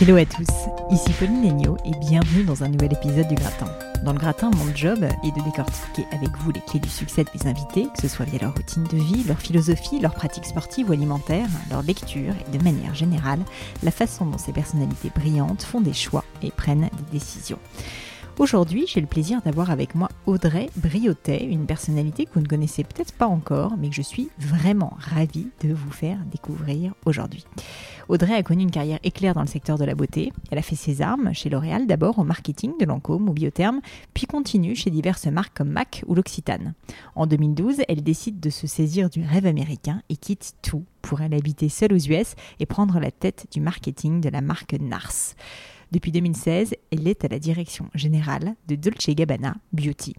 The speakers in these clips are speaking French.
Hello à tous, ici Pauline Legno et bienvenue dans un nouvel épisode du Gratin. Dans le Gratin, mon job est de décortiquer avec vous les clés du succès de mes invités, que ce soit via leur routine de vie, leur philosophie, leurs pratiques sportives ou alimentaires, leur lecture et de manière générale, la façon dont ces personnalités brillantes font des choix et prennent des décisions. Aujourd'hui, j'ai le plaisir d'avoir avec moi Audrey Briotet, une personnalité que vous ne connaissez peut-être pas encore, mais que je suis vraiment ravie de vous faire découvrir aujourd'hui. Audrey a connu une carrière éclair dans le secteur de la beauté. Elle a fait ses armes chez L'Oréal, d'abord au marketing de Lancôme ou Biotherme, puis continue chez diverses marques comme MAC ou l'Occitane. En 2012, elle décide de se saisir du rêve américain et quitte tout pour aller habiter seule aux US et prendre la tête du marketing de la marque Nars. Depuis 2016, elle est à la direction générale de Dolce Gabbana Beauty.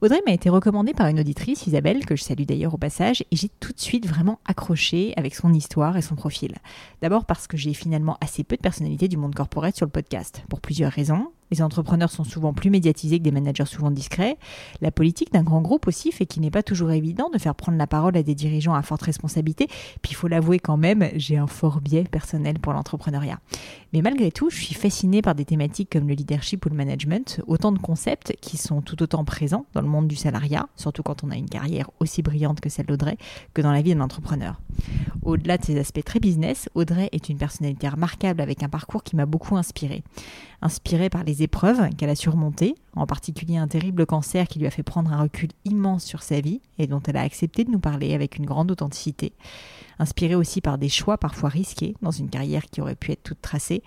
Audrey m'a été recommandée par une auditrice, Isabelle, que je salue d'ailleurs au passage, et j'ai tout de suite vraiment accroché avec son histoire et son profil. D'abord parce que j'ai finalement assez peu de personnalités du monde corporate sur le podcast, pour plusieurs raisons. Les entrepreneurs sont souvent plus médiatisés que des managers souvent discrets. La politique d'un grand groupe aussi fait qu'il n'est pas toujours évident de faire prendre la parole à des dirigeants à forte responsabilité. Puis il faut l'avouer quand même, j'ai un fort biais personnel pour l'entrepreneuriat. Mais malgré tout, je suis fascinée par des thématiques comme le leadership ou le management, autant de concepts qui sont tout autant présents dans le monde du salariat, surtout quand on a une carrière aussi brillante que celle d'Audrey, que dans la vie d'un entrepreneur. Au-delà de ses aspects très business, Audrey est une personnalité remarquable avec un parcours qui m'a beaucoup inspirée. Inspirée par les épreuves qu'elle a surmontées, en particulier un terrible cancer qui lui a fait prendre un recul immense sur sa vie et dont elle a accepté de nous parler avec une grande authenticité. Inspirée aussi par des choix parfois risqués dans une carrière qui aurait pu être toute tracée.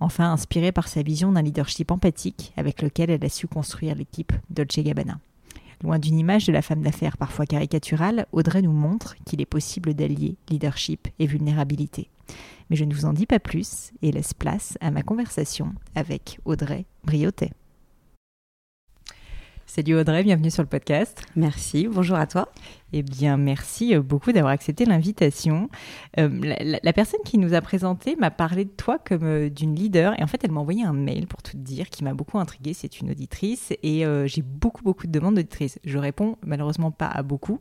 Enfin, inspirée par sa vision d'un leadership empathique avec lequel elle a su construire l'équipe Dolce Gabbana. Loin d'une image de la femme d'affaires parfois caricaturale, Audrey nous montre qu'il est possible d'allier leadership et vulnérabilité. Mais je ne vous en dis pas plus et laisse place à ma conversation avec Audrey Briotet. Salut Audrey, bienvenue sur le podcast. Merci, bonjour à toi. Eh bien, merci euh, beaucoup d'avoir accepté l'invitation. Euh, la, personne qui nous a présenté m'a parlé de toi comme euh, d'une leader. Et en fait, elle m'a envoyé un mail pour tout te dire qui m'a beaucoup intriguée. C'est une auditrice et j'ai beaucoup, beaucoup de demandes d'auditrices. Je réponds malheureusement pas à beaucoup.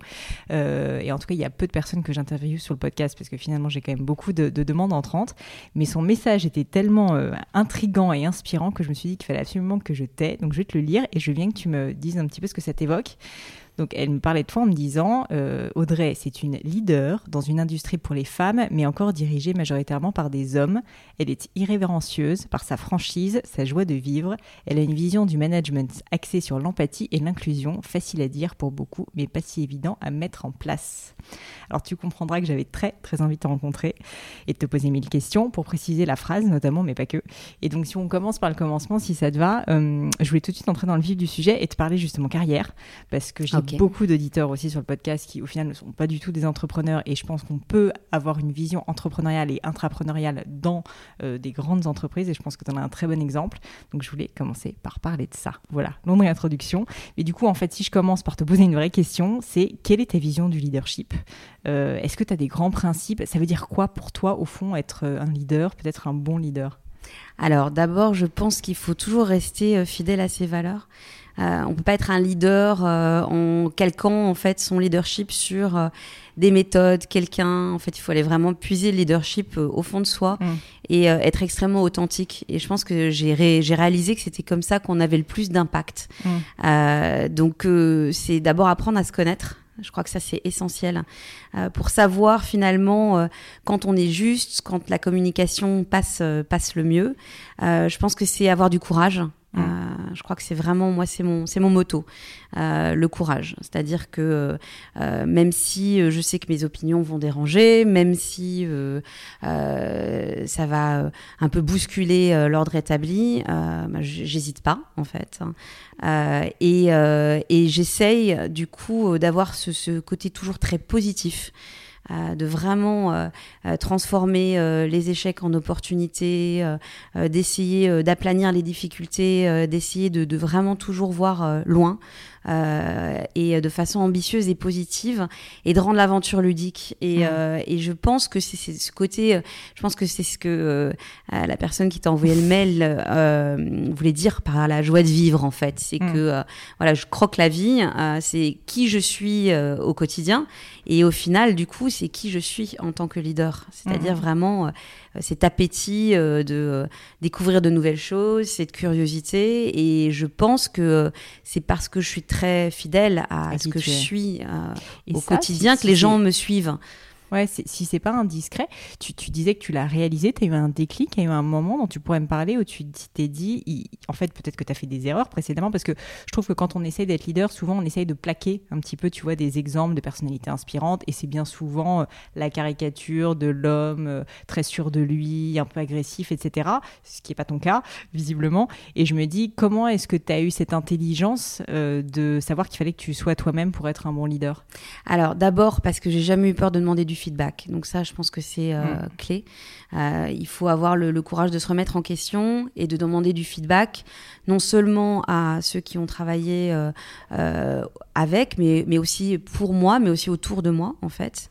et en tout cas, il y a peu de personnes que j'interviewe sur le podcast parce que finalement, j'ai quand même beaucoup de, de, demandes entrantes. Mais son message était tellement intrigant et inspirant que je me suis dit qu'il fallait absolument que je t'aie. Donc, je vais te le lire et je viens que tu me dises un petit peu ce que ça t'évoque. Donc elle me parlait de toi en me disant euh, Audrey, c'est une leader dans une industrie pour les femmes, mais encore dirigée majoritairement par des hommes. Elle est irrévérencieuse par sa franchise, sa joie de vivre. Elle a une vision du management axée sur l'empathie et l'inclusion, facile à dire pour beaucoup, mais pas si évident à mettre en place. Alors tu comprendras que j'avais très très envie de te rencontrer et de te poser mille questions pour préciser la phrase notamment, mais pas que. Et donc si on commence par le commencement, si ça te va, euh, je voulais tout de suite entrer dans le vif du sujet et te parler justement carrière, parce que j'ai beaucoup d'auditeurs aussi sur le podcast qui, au final, ne sont pas du tout des entrepreneurs. Et je pense qu'on peut avoir une vision entrepreneuriale et intrapreneuriale dans euh, des grandes entreprises. Et je pense que tu en as un très bon exemple. Donc, je voulais commencer par parler de ça. Voilà, longue introduction. Et du coup, en fait, si je commence par te poser une vraie question, c'est quelle est ta vision du leadership? Euh, Est-ce que tu as des grands principes? Ça veut dire quoi pour toi, au fond, être euh, un leader, peut-être un bon leader? Alors d'abord, je pense qu'il faut toujours rester fidèle à ses valeurs. Euh, on peut pas être un leader euh, en calquant en fait son leadership sur euh, des méthodes, quelqu'un. En fait, il faut aller vraiment puiser le leadership au fond de soi mm. et être extrêmement authentique. Et je pense que j'ai réalisé que c'était comme ça qu'on avait le plus d'impact. Mm. donc, c'est d'abord apprendre à se connaître. Je crois que ça c'est essentiel pour savoir finalement quand on est juste, quand la communication passe passe le mieux. je pense que c'est avoir du courage. Euh, je crois que c'est vraiment moi c'est mon c'est mon motto euh, le courage c'est-à-dire que euh, même si je sais que mes opinions vont déranger même si ça va un peu bousculer l'ordre établi bah, j'hésite pas en fait hein. et, et j'essaye du coup d'avoir ce côté toujours très positif euh, de vraiment euh, euh, transformer les échecs en opportunités, d'essayer d'aplanir les difficultés, d'essayer de, vraiment toujours voir loin, et de façon ambitieuse et positive et de rendre l'aventure ludique. Et, mmh. et je pense que c'est ce côté, je pense que c'est ce que la personne qui t'a envoyé le mail voulait dire par la joie de vivre en fait. C'est mmh. que voilà, je croque la vie, c'est qui je suis au quotidien et au final, du coup, c'est qui je suis en tant que leader. C'est-à-dire mmh. vraiment cet appétit de euh, découvrir de nouvelles choses, cette curiosité. Et je pense que c'est parce que je suis très fidèle à, ce que je suis euh, au quotidien que les gens me suivent. Ouais, si c'est pas indiscret, tu, tu, disais que tu l'as réalisé, tu as eu un déclic, il y a eu un moment dont tu pourrais me parler où tu t'es dit, en fait, peut-être que tu as fait des erreurs précédemment, parce que je trouve que quand on essaye d'être leader, souvent on essaye de plaquer un petit peu, tu vois, des exemples de personnalités inspirantes, et c'est bien souvent euh, la caricature de l'homme euh, très sûr de lui, un peu agressif, etc., ce qui n'est pas ton cas, visiblement. Et je me dis, comment est-ce que tu as eu cette intelligence euh, de savoir qu'il fallait que tu sois toi-même pour être un bon leader? Alors, d'abord, parce que j'ai jamais eu peur de demander du feedback. Donc ça, je pense que c'est euh, mm. clé. Euh, il faut avoir le, courage de se remettre en question et de demander du feedback, non seulement à ceux qui ont travaillé euh, avec, mais, mais aussi pour moi, mais aussi autour de moi, en fait.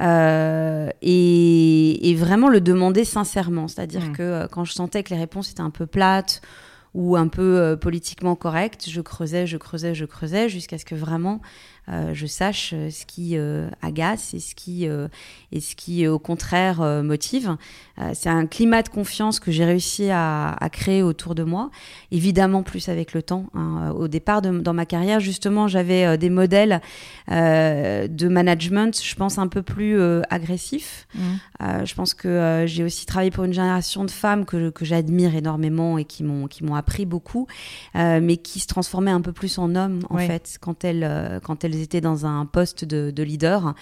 Et, vraiment le demander sincèrement. C'est-à-dire mm. que quand je sentais que les réponses étaient un peu plates, ou un peu politiquement correctes, je creusais, je creusais, je creusais, jusqu'à ce que vraiment je sache euh, ce qui euh, agace et ce qui, et ce qui au contraire, motive. c'est un climat de confiance que j'ai réussi à, créer autour de moi, évidemment plus avec le temps. Hein. Au départ, dans ma carrière, justement, j'avais des modèles de management, je pense, un peu plus agressifs. Mmh. je pense que j'ai aussi travaillé pour une génération de femmes que, que j'admire énormément et qui m'ont qui m'ont appris beaucoup, mais qui se transformaient un peu plus en hommes en fait quand elles quand elles elles étaient dans un poste de, leader.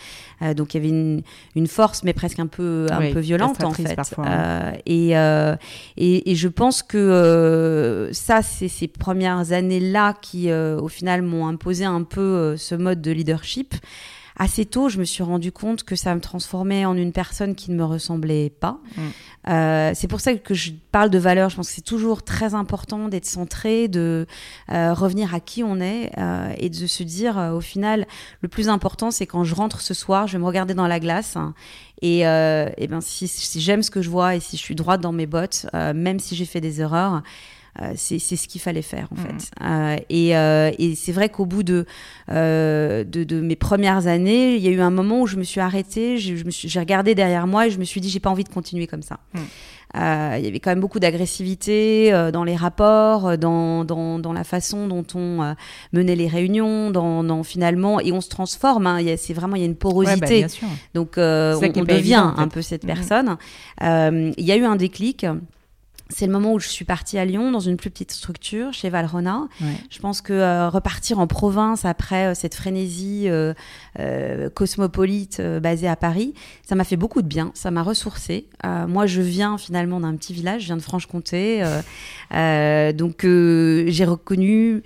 Euh, donc il y avait une, force, mais presque un peu, un peu violente en fait. Euh, euh, et, et, je pense que ça, c'est ces premières années-là qui, au final, m'ont imposé un peu ce mode de leadership assez tôt, je me suis rendu compte que ça me transformait en une personne qui ne me ressemblait pas. Mm. Euh, c'est pour ça que je parle de valeur. Je pense que c'est toujours très important d'être centré, de euh, revenir à qui on est euh, et de se dire, au final, le plus important, c'est quand je rentre ce soir, je vais me regarder dans la glace. et, et ben si, si j'aime ce que je vois et si je suis droite dans mes bottes, même si j'ai fait des erreurs, c'est ce qu'il fallait faire en mm. fait. Euh, et, euh, et c'est vrai qu'au bout de, de, de, mes premières années, il y a eu un moment où je me suis arrêtée, j'ai regardé derrière moi et je me suis dit j'ai pas envie de continuer comme ça. Mm. il y avait quand même beaucoup d'agressivité dans les rapports, dans, dans, dans, la façon dont on menait les réunions, dans, dans, finalement, et on se transforme. Hein, c'est vraiment il y a une porosité. Bah, Donc on, devient un peu cette mm. personne. il y a eu un déclic c'est le moment où je suis partie à Lyon dans une plus petite structure chez Valrona. Je pense que euh, repartir en province après euh, cette frénésie euh, cosmopolite basée à Paris, ça m'a fait beaucoup de bien. Ça m'a ressourcée. moi, je viens finalement d'un petit village, je viens de Franche-Comté, donc j'ai reconnu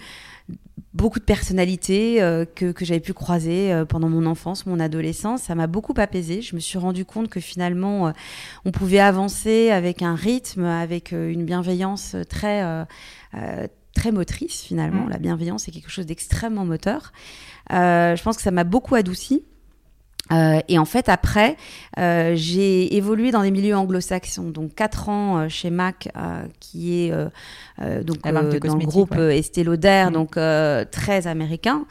beaucoup de personnalités euh, que, que j'avais pu croiser euh, pendant mon enfance, mon adolescence. Ça m'a beaucoup apaisé. Je me suis rendu compte que finalement, euh, on pouvait avancer avec un rythme, avec une bienveillance très, très motrice finalement. Mmh. La bienveillance est quelque chose d'extrêmement moteur. je pense que ça m'a beaucoup adouci. Euh, et en fait, après, euh, j'ai évolué dans des milieux anglo-saxons, donc quatre ans euh, chez Mac, qui est donc dans le groupe ouais. Estée Lauder, mmh. donc très américain.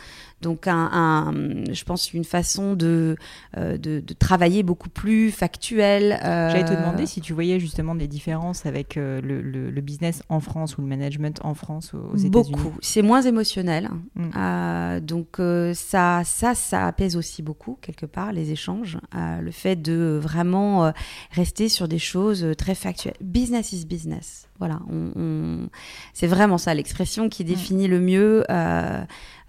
Donc, un, je pense une façon de, euh, de, travailler beaucoup plus factuelle. Euh... J'allais te demander si tu voyais justement des différences avec euh, le, le, business en France ou le management en France aux États-Unis? Beaucoup. C'est moins émotionnel. Mm. Donc, ça, ça, ça apaise aussi beaucoup, quelque part, les échanges. le fait de vraiment rester sur des choses très factuelles. Business is business. Voilà, on, c'est vraiment ça l'expression qui définit le mieux euh,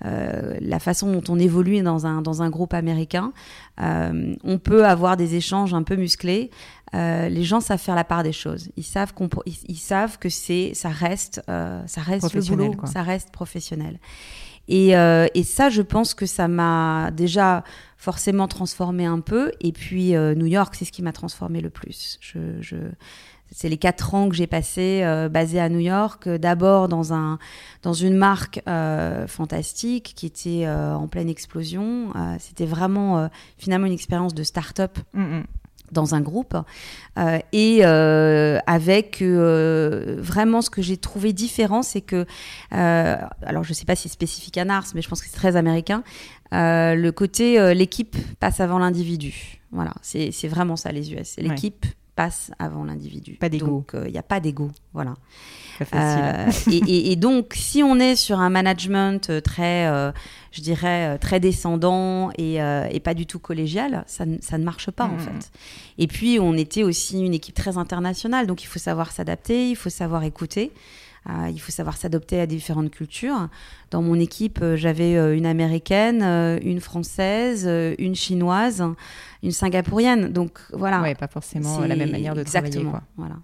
euh, la façon dont on évolue dans un, dans un groupe américain. Euh, on peut avoir des échanges un peu musclés. les gens savent faire la part des choses. Ils savent, ils, savent que c'est, ça reste, ça reste le boulot, ça reste professionnel. Et, et, ça, je pense que ça m'a déjà forcément transformé un peu. Et puis New York, c'est ce qui m'a transformé le plus. Je, je c'est les quatre ans que j'ai passé euh, basé à New York, euh, d'abord dans un dans une marque euh, fantastique qui était euh, en pleine explosion. Euh, C'était vraiment euh, finalement une expérience de start-up Mm, mm. dans un groupe Euh, et euh, avec euh, vraiment ce que j'ai trouvé différent, c'est que euh, alors je sais pas si c'est spécifique à Nars, mais je pense que c'est très américain. euh, le côté euh, l'équipe passe avant l'individu. Voilà, c'est c'est vraiment ça les US. L'équipe passe avant l'individu. Pas d'ego. Donc il n'y a pas d'ego. Voilà. Euh, et, et- et donc, si on est sur un management euh, très, euh, je dirais, euh, très descendant et, euh, et pas du tout collégial, ça, ne- ça ne marche pas en Mhm. fait. Et puis, on était aussi une équipe très internationale, donc il faut savoir s'adapter, il faut savoir écouter. Euh, il faut savoir s'adapter à différentes cultures. Dans mon équipe, euh, j'avais euh, une américaine, euh, une française, une chinoise, une singapourienne. Donc voilà. ouais, pas forcément la même manière de exactement, travailler. Quoi. Voilà.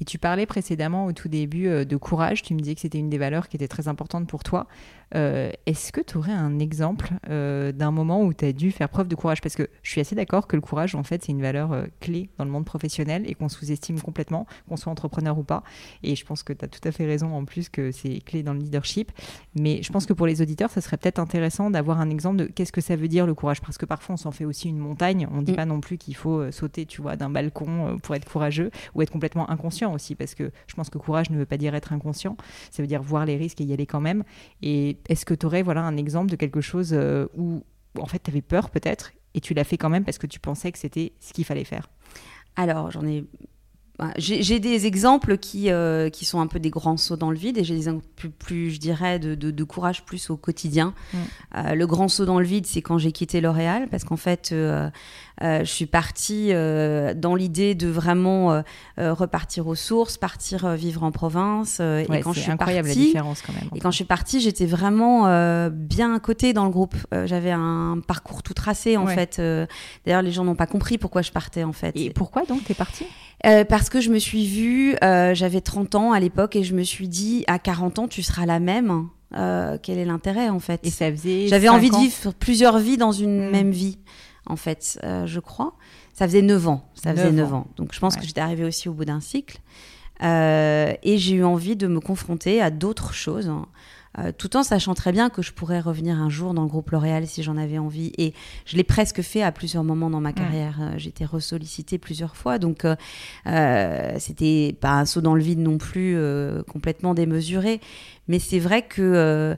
Et tu parlais précédemment au tout début de courage. Tu me disais que c'était une des valeurs qui était très importante pour toi. Euh, Est-ce que tu aurais un exemple euh, d'un moment où tu as dû faire preuve de courage? Parce que je suis assez d'accord que le courage, en fait, c'est une valeur euh, clé dans le monde professionnel et qu'on sous-estime complètement, qu'on soit entrepreneur ou pas. Et je pense que tu as tout à fait raison en plus que c'est clé dans le leadership. Mais je pense que pour les auditeurs, ça serait peut-être intéressant d'avoir un exemple de qu'est-ce que ça veut dire le courage? Parce que parfois, on s'en fait aussi une montagne. On ne dit Mm. pas non plus qu'il faut sauter, tu vois, d'un balcon pour être courageux ou être complètement inconscient aussi. Parce que je pense que courage ne veut pas dire être inconscient. Ça veut dire voir les risques et y aller quand même. Et est-ce que tu aurais voilà, un exemple de quelque chose euh, où, où, en fait, tu avais peur peut-être et tu l'as fait quand même parce que tu pensais que c'était ce qu'il fallait faire? Alors, j'en ai. bah, J'ai des exemples qui, euh, qui sont un peu des grands sauts dans le vide et j'ai des exemples plus, plus, je dirais, de, de, de courage plus au quotidien. Mm. Euh, le grand saut dans le vide, c'est quand j'ai quitté L'Oréal parce qu'en fait, euh, je suis partie euh, dans l'idée de vraiment euh, euh, repartir aux sources, partir euh, vivre en province. euh, Ouais, et quand je suis incroyable partie, la différence quand même. et quand je suis partie, j'étais vraiment euh, bien à côté dans le groupe. Euh, J'avais un parcours tout tracé en Ouais. fait. Euh, D'ailleurs, les gens n'ont pas compris pourquoi je partais en fait. Et pourquoi donc t'es partie? Euh, parce que je me suis vue, euh, j'avais 30 ans à l'époque et je me suis dit, à 40 ans, tu seras la même. Euh, quel est l'intérêt en fait? Et ça faisait. J'avais envie de vivre plusieurs vies dans une Mm. même vie, en fait, euh, je crois. Ça faisait 9 ans. Ça faisait Neuf 9 ans. ans. Donc je pense Ouais. que j'étais arrivée aussi au bout d'un cycle. Euh, et j'ai eu envie de me confronter à d'autres choses, hein, euh, tout en sachant très bien que je pourrais revenir un jour dans le groupe L'Oréal si j'en avais envie. Et je l'ai presque fait à plusieurs moments dans ma carrière. J'ai été ressollicitée plusieurs fois, donc euh, euh, c'était pas un saut dans le vide non plus complètement démesuré. Mais c'est vrai que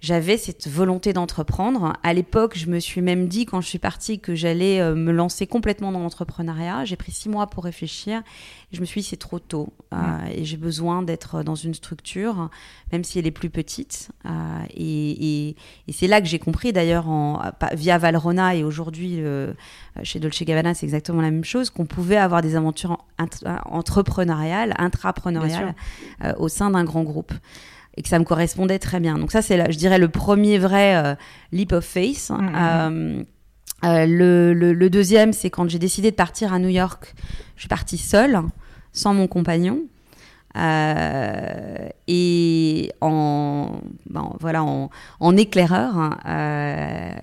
j'avais cette volonté d'entreprendre. À l'époque, je me suis même dit, quand je suis partie, que j'allais euh, me lancer complètement dans l'entrepreneuriat. J'ai pris six mois pour réfléchir. Je me suis dit, c'est trop tôt. Euh, et j'ai besoin d'être dans une structure, même si elle est plus petite. Euh, et et- et c'est là que j'ai compris, d'ailleurs, via Valrona et aujourd'hui euh, chez Dolce Gabbana, c'est exactement la même chose, qu'on pouvait avoir des aventures entrepreneuriales, intrapreneuriales euh, au sein d'un grand groupe et que ça me correspondait très bien. Donc ça, c'est, là, je dirais, le premier vrai euh, leap of faith. Mhm. Euh, euh, le, le- le deuxième, c'est quand j'ai décidé de partir à New York. Je suis partie seule, sans mon compagnon. Et en, voilà, en, en éclaireur. hein,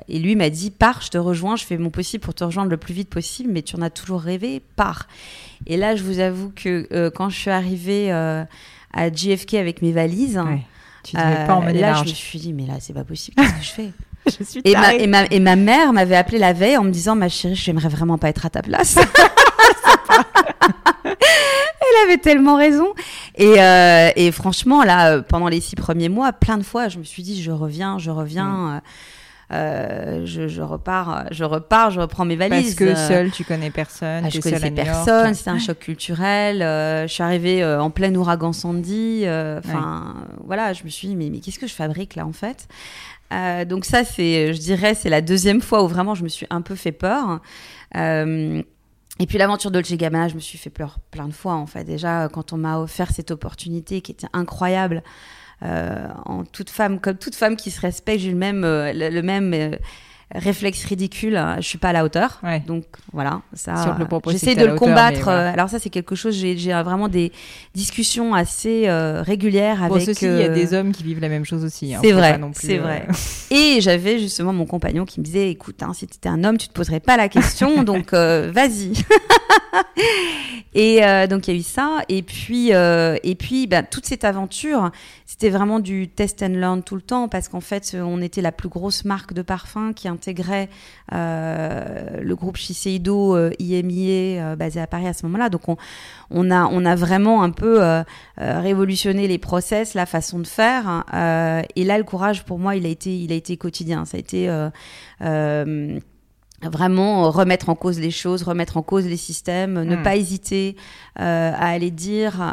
et lui m'a dit Pars, je te rejoins, je fais mon possible pour te rejoindre le plus vite possible, mais tu en as toujours rêvé, pars. Et là, je vous avoue que quand je suis arrivée à JFK avec mes valises, Ouais. Tu devais pas euh, emmener là, je me suis dit, mais là, c'est pas possible, qu'est-ce que je fais? Je suis et ma, et, ma, et ma mère m'avait appelé la veille en me disant, ma chérie, j'aimerais vraiment pas être à ta place. Elle avait tellement raison. Et, euh, et franchement, là, euh, pendant les six premiers mois, plein de fois, je me suis dit, je reviens, je reviens. euh, euh, je, je repars, je repars, je reprends mes valises. Parce que euh, seul, tu connais personne. ah, je seule connaissais personne, c'était un choc culturel. euh, je suis arrivée euh, en plein ouragan Sandy. Enfin, voilà, je me suis dit, mais, mais qu'est-ce que je fabrique là en fait? Donc ça, c'est, je dirais, c'est la deuxième fois où vraiment je me suis un peu fait peur. Et puis l'aventure Dolce Gabbana, je me suis fait peur plein de fois en fait. Déjà, quand on m'a offert cette opportunité qui était incroyable, en toute femme, comme toute femme qui se respecte, le même, euh, le, le même euh, réflexe ridicule. hein, Je suis pas à la hauteur. Ouais. Donc voilà, ça. J'essaie de le hauteur, combattre. voilà. euh, Alors ça, c'est quelque chose. J'ai j'ai vraiment des discussions assez euh, régulières Bon, avec. ceci, il y a euh, des hommes qui vivent la même chose aussi. hein, c'est vrai, c'est euh, vrai. Et j'avais justement mon compagnon qui me disait, écoute, hein, si tu étais un homme, tu te poserais pas la question, donc euh, vas-y. et euh, donc il y a eu ça. Et puis, euh, et puis bah, toute cette aventure, c'était vraiment du test and learn tout le temps parce qu'en fait, on était la plus grosse marque de parfum qui euh, le groupe Shiseido IMIA basé à Paris à ce moment-là. Donc on, a, vraiment un peu révolutionné les process, la façon de faire. et là, le courage pour moi, il a été, il a été quotidien. Ça a été vraiment remettre en cause les choses, remettre en cause les systèmes, ne hmm. pas hésiter euh, à aller dire euh,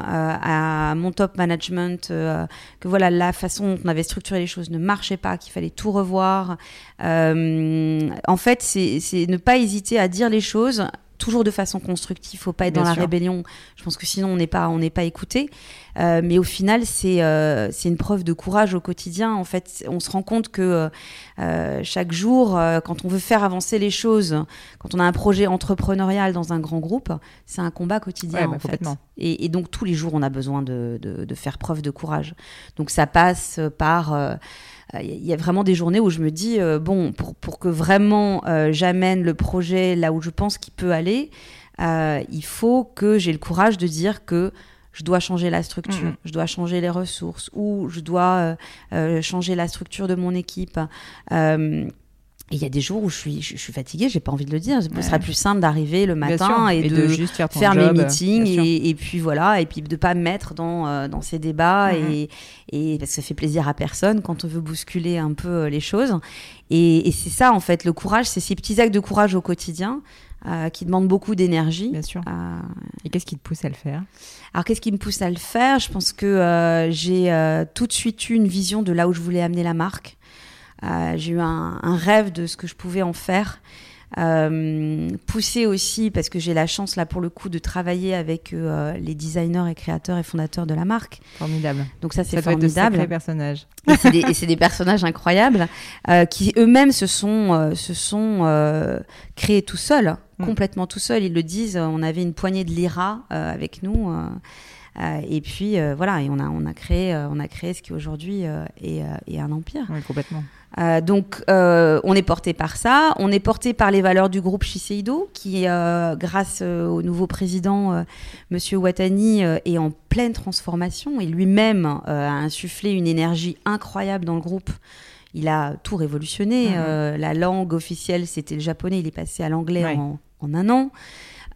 à mon top management euh, que voilà la façon dont on avait structuré les choses ne marchait pas, qu'il fallait tout revoir. en fait, c'est ne pas hésiter à dire les choses toujours de façon constructive. Faut pas être dans la rébellion. Je pense que sinon on n'est pas on n'est pas écouté. Euh, mais au final, c'est euh, c'est une preuve de courage au quotidien. En fait, on se rend compte que euh, chaque jour, quand on veut faire avancer les choses, quand on a un projet entrepreneurial dans un grand groupe, c'est un combat quotidien en fait. Et, et, donc tous les jours, on a besoin de, de, de, faire preuve de courage. Donc ça passe par il y a vraiment des journées où je me dis, bon, pour, pour que vraiment j'amène le projet là où je pense qu'il peut aller, il faut que j'ai le courage de dire que je dois changer la structure, mm-hmm. je dois changer les ressources, ou je dois euh, euh, changer la structure de mon équipe. Euh, il y a des jours où je suis, je, suis fatiguée, j'ai pas envie de le dire. Ce serait plus simple d'arriver le matin et, de, juste faire, mes meetings et, puis voilà, et puis de pas me mettre dans, dans ces débats mm-hmm. et, et parce que ça fait plaisir à personne quand on veut bousculer un peu les choses. Et, et c'est ça en fait, le courage, c'est ces petits actes de courage au quotidien euh, qui demande beaucoup d'énergie. Bien sûr. Euh, et qu'est-ce qui te pousse à le faire? Alors, qu'est-ce qui me pousse à le faire? Je pense que euh, j'ai tout de suite eu une vision de là où je voulais amener la marque. J'ai eu un, un, rêve de ce que je pouvais en faire. Euh, poussé aussi parce que j'ai la chance là pour le coup de travailler avec euh, les designers et créateurs et fondateurs de la marque. Formidable. Donc ça c'est formidable. Être de personnages. Et c'est des, des, personnages incroyables euh, qui eux-mêmes se sont euh, se sont euh, créés tout seuls, mm. complètement tout seuls. Ils le disent. On avait une poignée de lira avec nous. et puis voilà, et on a on a créé on a créé ce qui aujourd'hui est, est, un empire. Oui, complètement. Euh, donc, euh, on est porté par ça. On est porté par les valeurs du groupe Shiseido, qui, euh, grâce au nouveau président, Monsieur Watani, est en pleine transformation et lui-même a insufflé une énergie incroyable dans le groupe. Il a tout révolutionné. Mhm. la langue officielle, c'était le japonais. Il est passé à l'anglais en, un an.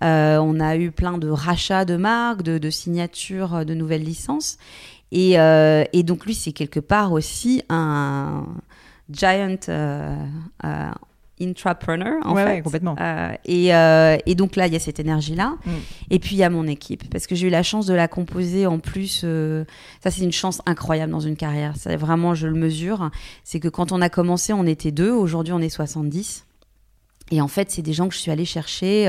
on a eu plein de rachats de marques, de, signatures de nouvelles licences. Et, et donc lui, c'est quelque part aussi un, giant euh, euh, intrapreneur en fait. complètement. Euh, et, euh, et, donc là, il y a cette énergie-là. Mm. Et puis il y a mon équipe parce que j'ai eu la chance de la composer en plus. Euh, ça, c'est une chance incroyable dans une carrière. Ça, vraiment, je le mesure. C'est que quand on a commencé, on était deux. Aujourd'hui, on est 70. Et en fait, c'est des gens que je suis allée chercher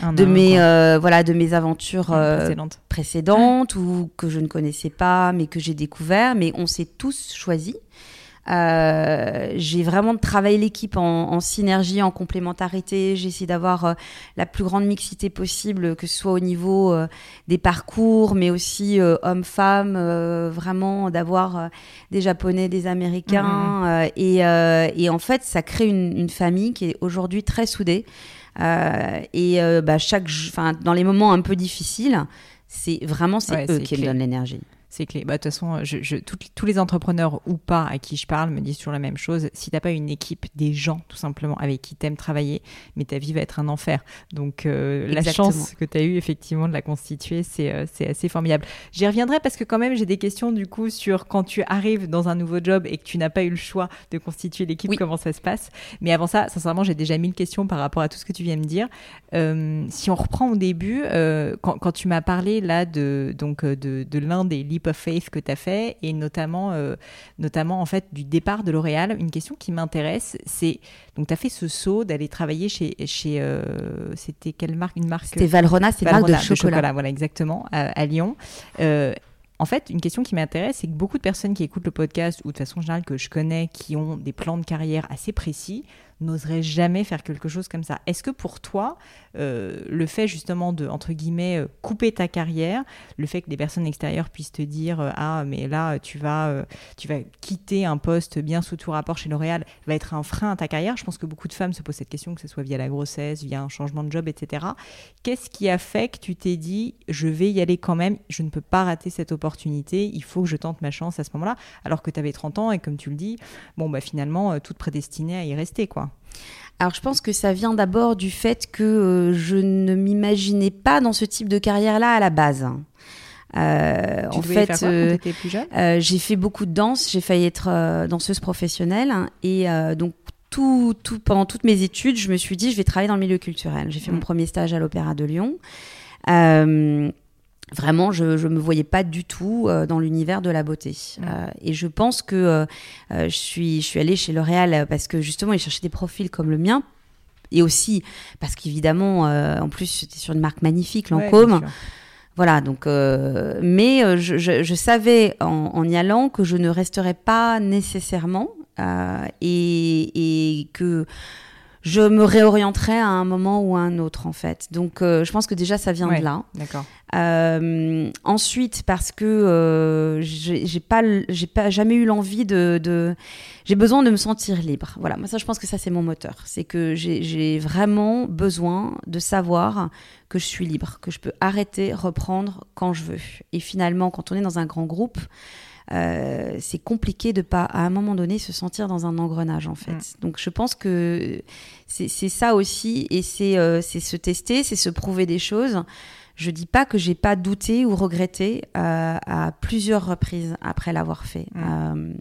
de mes voilà de mes aventures précédentes, précédentes ou que je ne connaissais pas, mais que j'ai découvert. Mais on s'est tous choisis. Euh, j'ai vraiment travaillé l'équipe en, en, synergie, en complémentarité. J'ai essayé d'avoir euh, la plus grande mixité possible, que ce soit au niveau euh, des parcours, mais aussi euh, hommes-femmes, vraiment d'avoir des Japonais, des Américains. Mmh. Et, et, en fait, ça crée une, une famille qui est aujourd'hui très soudée. et bah, chaque, dans les moments un peu difficiles, c'est vraiment c'est eux qui me donnent l'énergie. C'est clé. Bah, de toute façon, je, tous les entrepreneurs ou pas à qui je parle me disent toujours la même chose. Si t'as pas une équipe, des gens tout simplement avec qui t'aimes travailler, mais ta vie va être un enfer. Donc euh, la chance que tu as eu effectivement de la constituer, euh, c'est assez formidable. J'y reviendrai parce que quand même j'ai des questions du coup sur quand tu arrives dans un nouveau job et que tu n'as pas eu le choix de constituer l'équipe, comment ça se passe. Mais avant ça, sincèrement, j'ai déjà mille questions par rapport à tout ce que tu viens de dire. Euh, si on reprend au début, quand, quand, tu m'as parlé là de donc de, de l'un des leap of faith que tu as fait et notamment, euh, notamment en fait du départ de L'Oréal. Une question qui m'intéresse, c'est donc tu as fait ce saut d'aller travailler chez, chez euh, c'était quelle marque? Une marque C'était Valrhona, c'est une marque de chocolat. Voilà, exactement, à, Lyon. Euh, en fait, une question qui m'intéresse, c'est que beaucoup de personnes qui écoutent le podcast, ou de façon générale que je connais, qui ont des plans de carrière assez précis, n'oserait jamais faire quelque chose comme ça. Est-ce que pour toi, euh, le fait justement de, entre guillemets, euh, couper ta carrière, le fait que des personnes extérieures puissent te dire euh, Ah, mais là, tu vas, tu vas quitter un poste bien sous tout rapport chez L'Oréal, va être un frein à ta carrière Je pense que beaucoup de femmes se posent cette question, que ce soit via la grossesse, via un changement de job, etc. Qu'est-ce qui a fait que tu t'es dit Je vais y aller quand même, je ne peux pas rater cette opportunité, il faut que je tente ma chance à ce moment-là, alors que tu avais 30 ans et comme tu le dis, bon, bah finalement, toute prédestinée à y rester, quoi. Alors je pense que ça vient d'abord du fait que euh, je ne m'imaginais pas dans ce type de carrière-là à la base. Euh, tu en fait, faire euh, plus jeune? euh, j'ai fait beaucoup de danse. J'ai failli être danseuse professionnelle et donc tout, tout, pendant toutes mes études, je me suis dit je vais travailler dans le milieu culturel. J'ai fait mon mm. premier stage à l'Opéra de Lyon. Vraiment, je ne me voyais pas du tout euh, dans l'univers de la beauté. Mm. Euh, et je pense que euh, je, suis, je suis allée chez L'Oréal parce que justement, ils cherchaient des profils comme le mien. Et aussi parce qu'évidemment, en plus, c'était sur une marque magnifique, Lancôme. voilà, donc, mais je, je, savais en, en, y allant que je ne resterais pas nécessairement et, et que je me réorienterai à un moment ou à un autre en fait. Donc euh, je pense que déjà ça vient de là. D'accord. Euh, ensuite parce que euh, j'ai pas j'ai pas jamais eu l'envie de, de j'ai besoin de me sentir libre. Voilà, moi ça je pense que ça c'est mon moteur, c'est que j'ai vraiment besoin de savoir que je suis libre, que je peux arrêter, reprendre quand je veux. Et finalement quand on est dans un grand groupe euh, c'est compliqué de pas à un moment donné se sentir dans un engrenage en fait. Mm. Donc je pense que c'est ça aussi et euh, c'est se tester, c'est se prouver des choses. Je dis pas que j'ai pas douté ou regretté euh, à plusieurs reprises après l'avoir fait. Mm.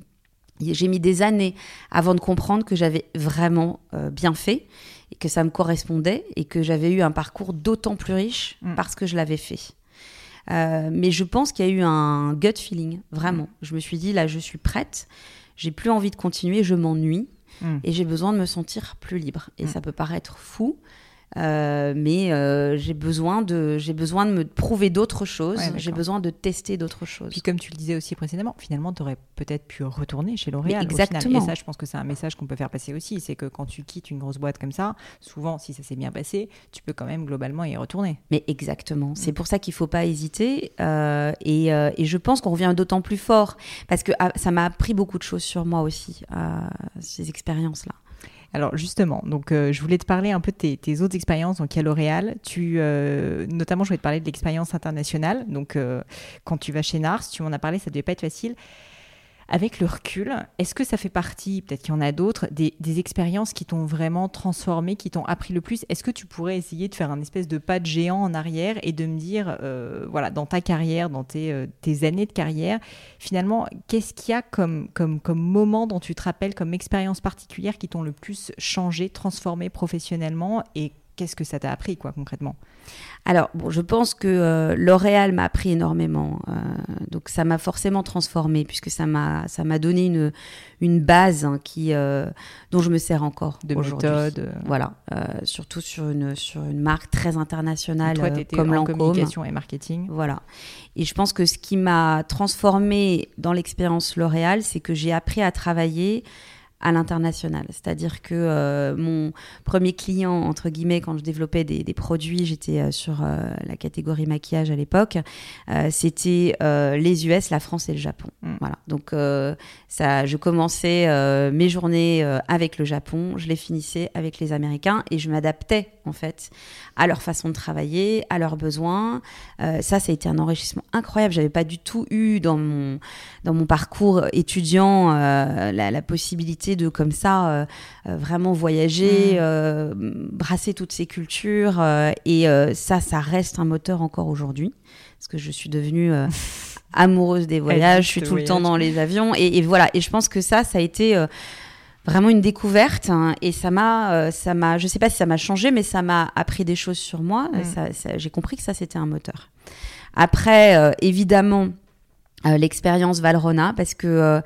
j'ai mis des années avant de comprendre que j'avais vraiment bien fait et que ça me correspondait et que j'avais eu un parcours d'autant plus riche mm. parce que je l'avais fait. Euh, mais je pense qu'il y a eu un gut feeling, vraiment. Je me suis dit, là, je suis prête, j'ai plus envie de continuer, je m'ennuie. Mm. Et j'ai besoin de me sentir plus libre. Et mm. ça peut paraître fou, euh, mais euh, j'ai besoin de j'ai besoin de me prouver d'autres choses. j'ai besoin de tester d'autres choses. Puis comme tu le disais aussi précédemment, finalement, tu aurais peut-être pu retourner chez L'Oréal. Exactement. Et ça, je pense que c'est un message qu'on peut faire passer aussi, c'est que quand tu quittes une grosse boîte comme ça, souvent, si ça s'est bien passé, tu peux quand même globalement y retourner. Mais exactement. C'est mm. pour ça qu'il faut pas hésiter. Euh, et, et, je pense qu'on revient d'autant plus fort parce que ah, ça m'a appris beaucoup de choses sur moi aussi, ces expériences-là. Alors justement, donc euh, je voulais te parler un peu de tes, autres expériences donc à L'Oréal. Tu, euh, notamment, je voulais te parler de l'expérience internationale. Donc euh, quand tu vas chez Nars, tu m'en as parlé, ça devait pas être facile. Avec le recul, est-ce que ça fait partie, peut-être qu'il y en a d'autres, des, expériences qui t'ont vraiment transformé, qui t'ont appris le plus? Est-ce que tu pourrais essayer de faire un espèce de pas de géant en arrière et de me dire, euh, voilà, dans ta carrière, dans euh, tes, années de carrière, finalement, qu'est-ce qu'il y a comme, comme, comme moment dont tu te rappelles, comme expérience particulière qui t'ont le plus changé, transformé professionnellement et qu'est-ce que ça t'a appris, quoi, concrètement? Alors, bon, je pense que euh, L'Oréal m'a appris énormément. Euh, donc, ça m'a forcément transformée, puisque ça m'a, ça m'a donné une, une base hein, qui, euh, dont je me sers encore de méthode. Voilà, surtout sur une, sur une marque très internationale Toi, comme en communication et marketing. Voilà. Et je pense que ce qui m'a transformée dans l'expérience L'Oréal, c'est que j'ai appris à travailler à l'international. C'est-à-dire que euh, mon premier client, entre guillemets, quand je développais des, produits, j'étais euh, sur euh, la catégorie maquillage à l'époque, c'était les US, la France et le Japon. Mm. Voilà. Donc, ça, je commençais mes journées avec le Japon, je les finissais avec les Américains et je m'adaptais, en fait, à leur façon de travailler, à leurs besoins. ça, ça a été un enrichissement incroyable. J'avais pas du tout eu dans mon, dans mon parcours étudiant la, la possibilité de comme ça euh, euh, vraiment voyager, mm. euh, brasser toutes ces cultures. et ça, ça reste un moteur encore aujourd'hui. Parce que je suis devenue amoureuse des voyages, je suis tout le temps dans les avions. Et, voilà, et je pense que ça, ça a été vraiment une découverte hein, et ça m'a ça m'a je sais pas si ça m'a changé mais ça m'a appris des choses sur moi mm. j'ai compris que ça c'était un moteur après évidemment l'expérience Valrona parce que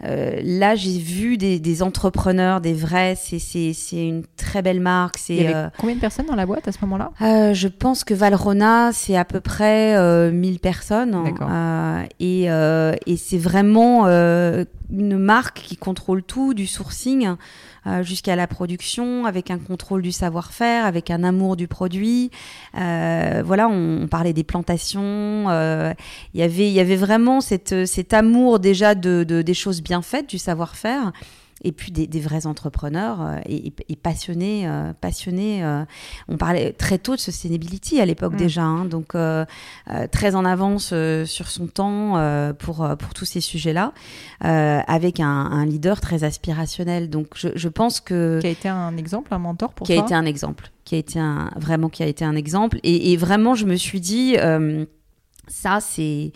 là, j'ai vu des, entrepreneurs, des vrais. C'est une très belle marque. Il y avait combien de personnes dans la boîte à ce moment-là? Je pense que Valrona, c'est à peu près 1000 personnes. et, et c'est vraiment une marque qui contrôle tout, du sourcing euh, jusqu'à la production, avec un contrôle du savoir-faire, avec un amour du produit. Euh, voilà, on, parlait des plantations. Euh, y il y avait vraiment cette, cet amour déjà de, de, des choses bien faites, du savoir-faire et puis des, vrais entrepreneurs euh, et, passionnés. Euh, passionnés euh, on parlait très tôt de sustainability à l'époque mm. déjà, hein, donc très en avance sur son temps pour, pour tous ces sujets-là, avec un, leader très aspirationnel. Donc je, pense que... Qui a été un exemple, un mentor pour toi Qui a été un exemple, qui a été un, vraiment qui a été un exemple. Et, et vraiment, je me suis dit, ça c'est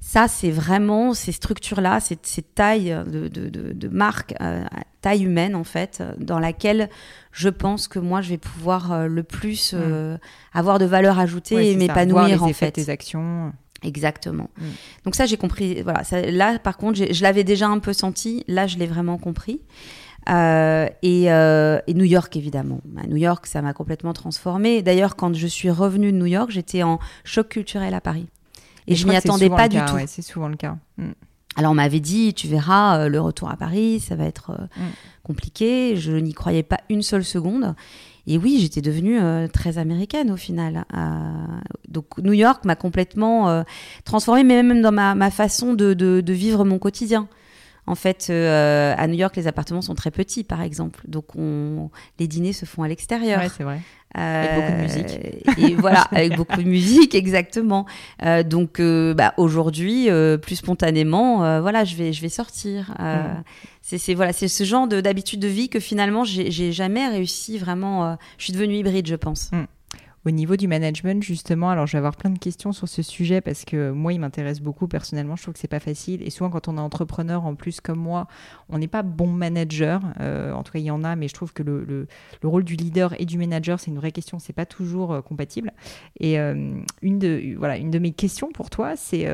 ça, c'est vraiment ces structures-là, ces, tailles de, de, de, marque, euh, taille humaine en fait, dans laquelle je pense que moi, je vais pouvoir euh, le plus euh, mm. avoir de valeur ajoutée et m'épanouir en fait. Tes actions. Exactement. Mm. Donc ça, j'ai compris. Voilà. là, par contre, je l'avais déjà un peu senti. Là, je l'ai vraiment compris. et, et, New York, évidemment. À New York, ça m'a complètement transformée. D'ailleurs, quand je suis revenue de New York, j'étais en choc culturel à Paris. Et, je, m'y attendais pas du tout. c'est souvent le cas. Mm. Alors on m'avait dit, tu verras, euh, le retour à Paris, ça va être euh, mm. compliqué. Je n'y croyais pas une seule seconde. Et oui, j'étais devenue euh, très américaine au final. donc New York m'a complètement transformée, mais même dans ma, ma façon de, de, de, vivre mon quotidien. En fait, à New York, les appartements sont très petits, par exemple. Donc, on... les dîners se font à l'extérieur. Ouais, c'est vrai avec beaucoup de musique. Euh, et voilà, avec beaucoup de musique, exactement. Euh, donc euh, bah, aujourd'hui, plus spontanément, voilà, je vais, je vais sortir. Mm. C'est voilà, c'est ce genre d'habitude de, vie que finalement, j'ai jamais réussi vraiment. je suis devenue hybride, je pense. Mm. Au niveau du management, justement, alors je vais avoir plein de questions sur ce sujet parce que moi, il m'intéresse beaucoup personnellement. Je trouve que c'est pas facile. Et souvent, quand on est entrepreneur, en plus comme moi, on n'est pas bon manager. Euh, en tout cas, il y en a, mais je trouve que le, le, rôle du leader et du manager, c'est une vraie question. C'est pas toujours euh, compatible. Et euh, une de voilà, une de mes questions pour toi, c'est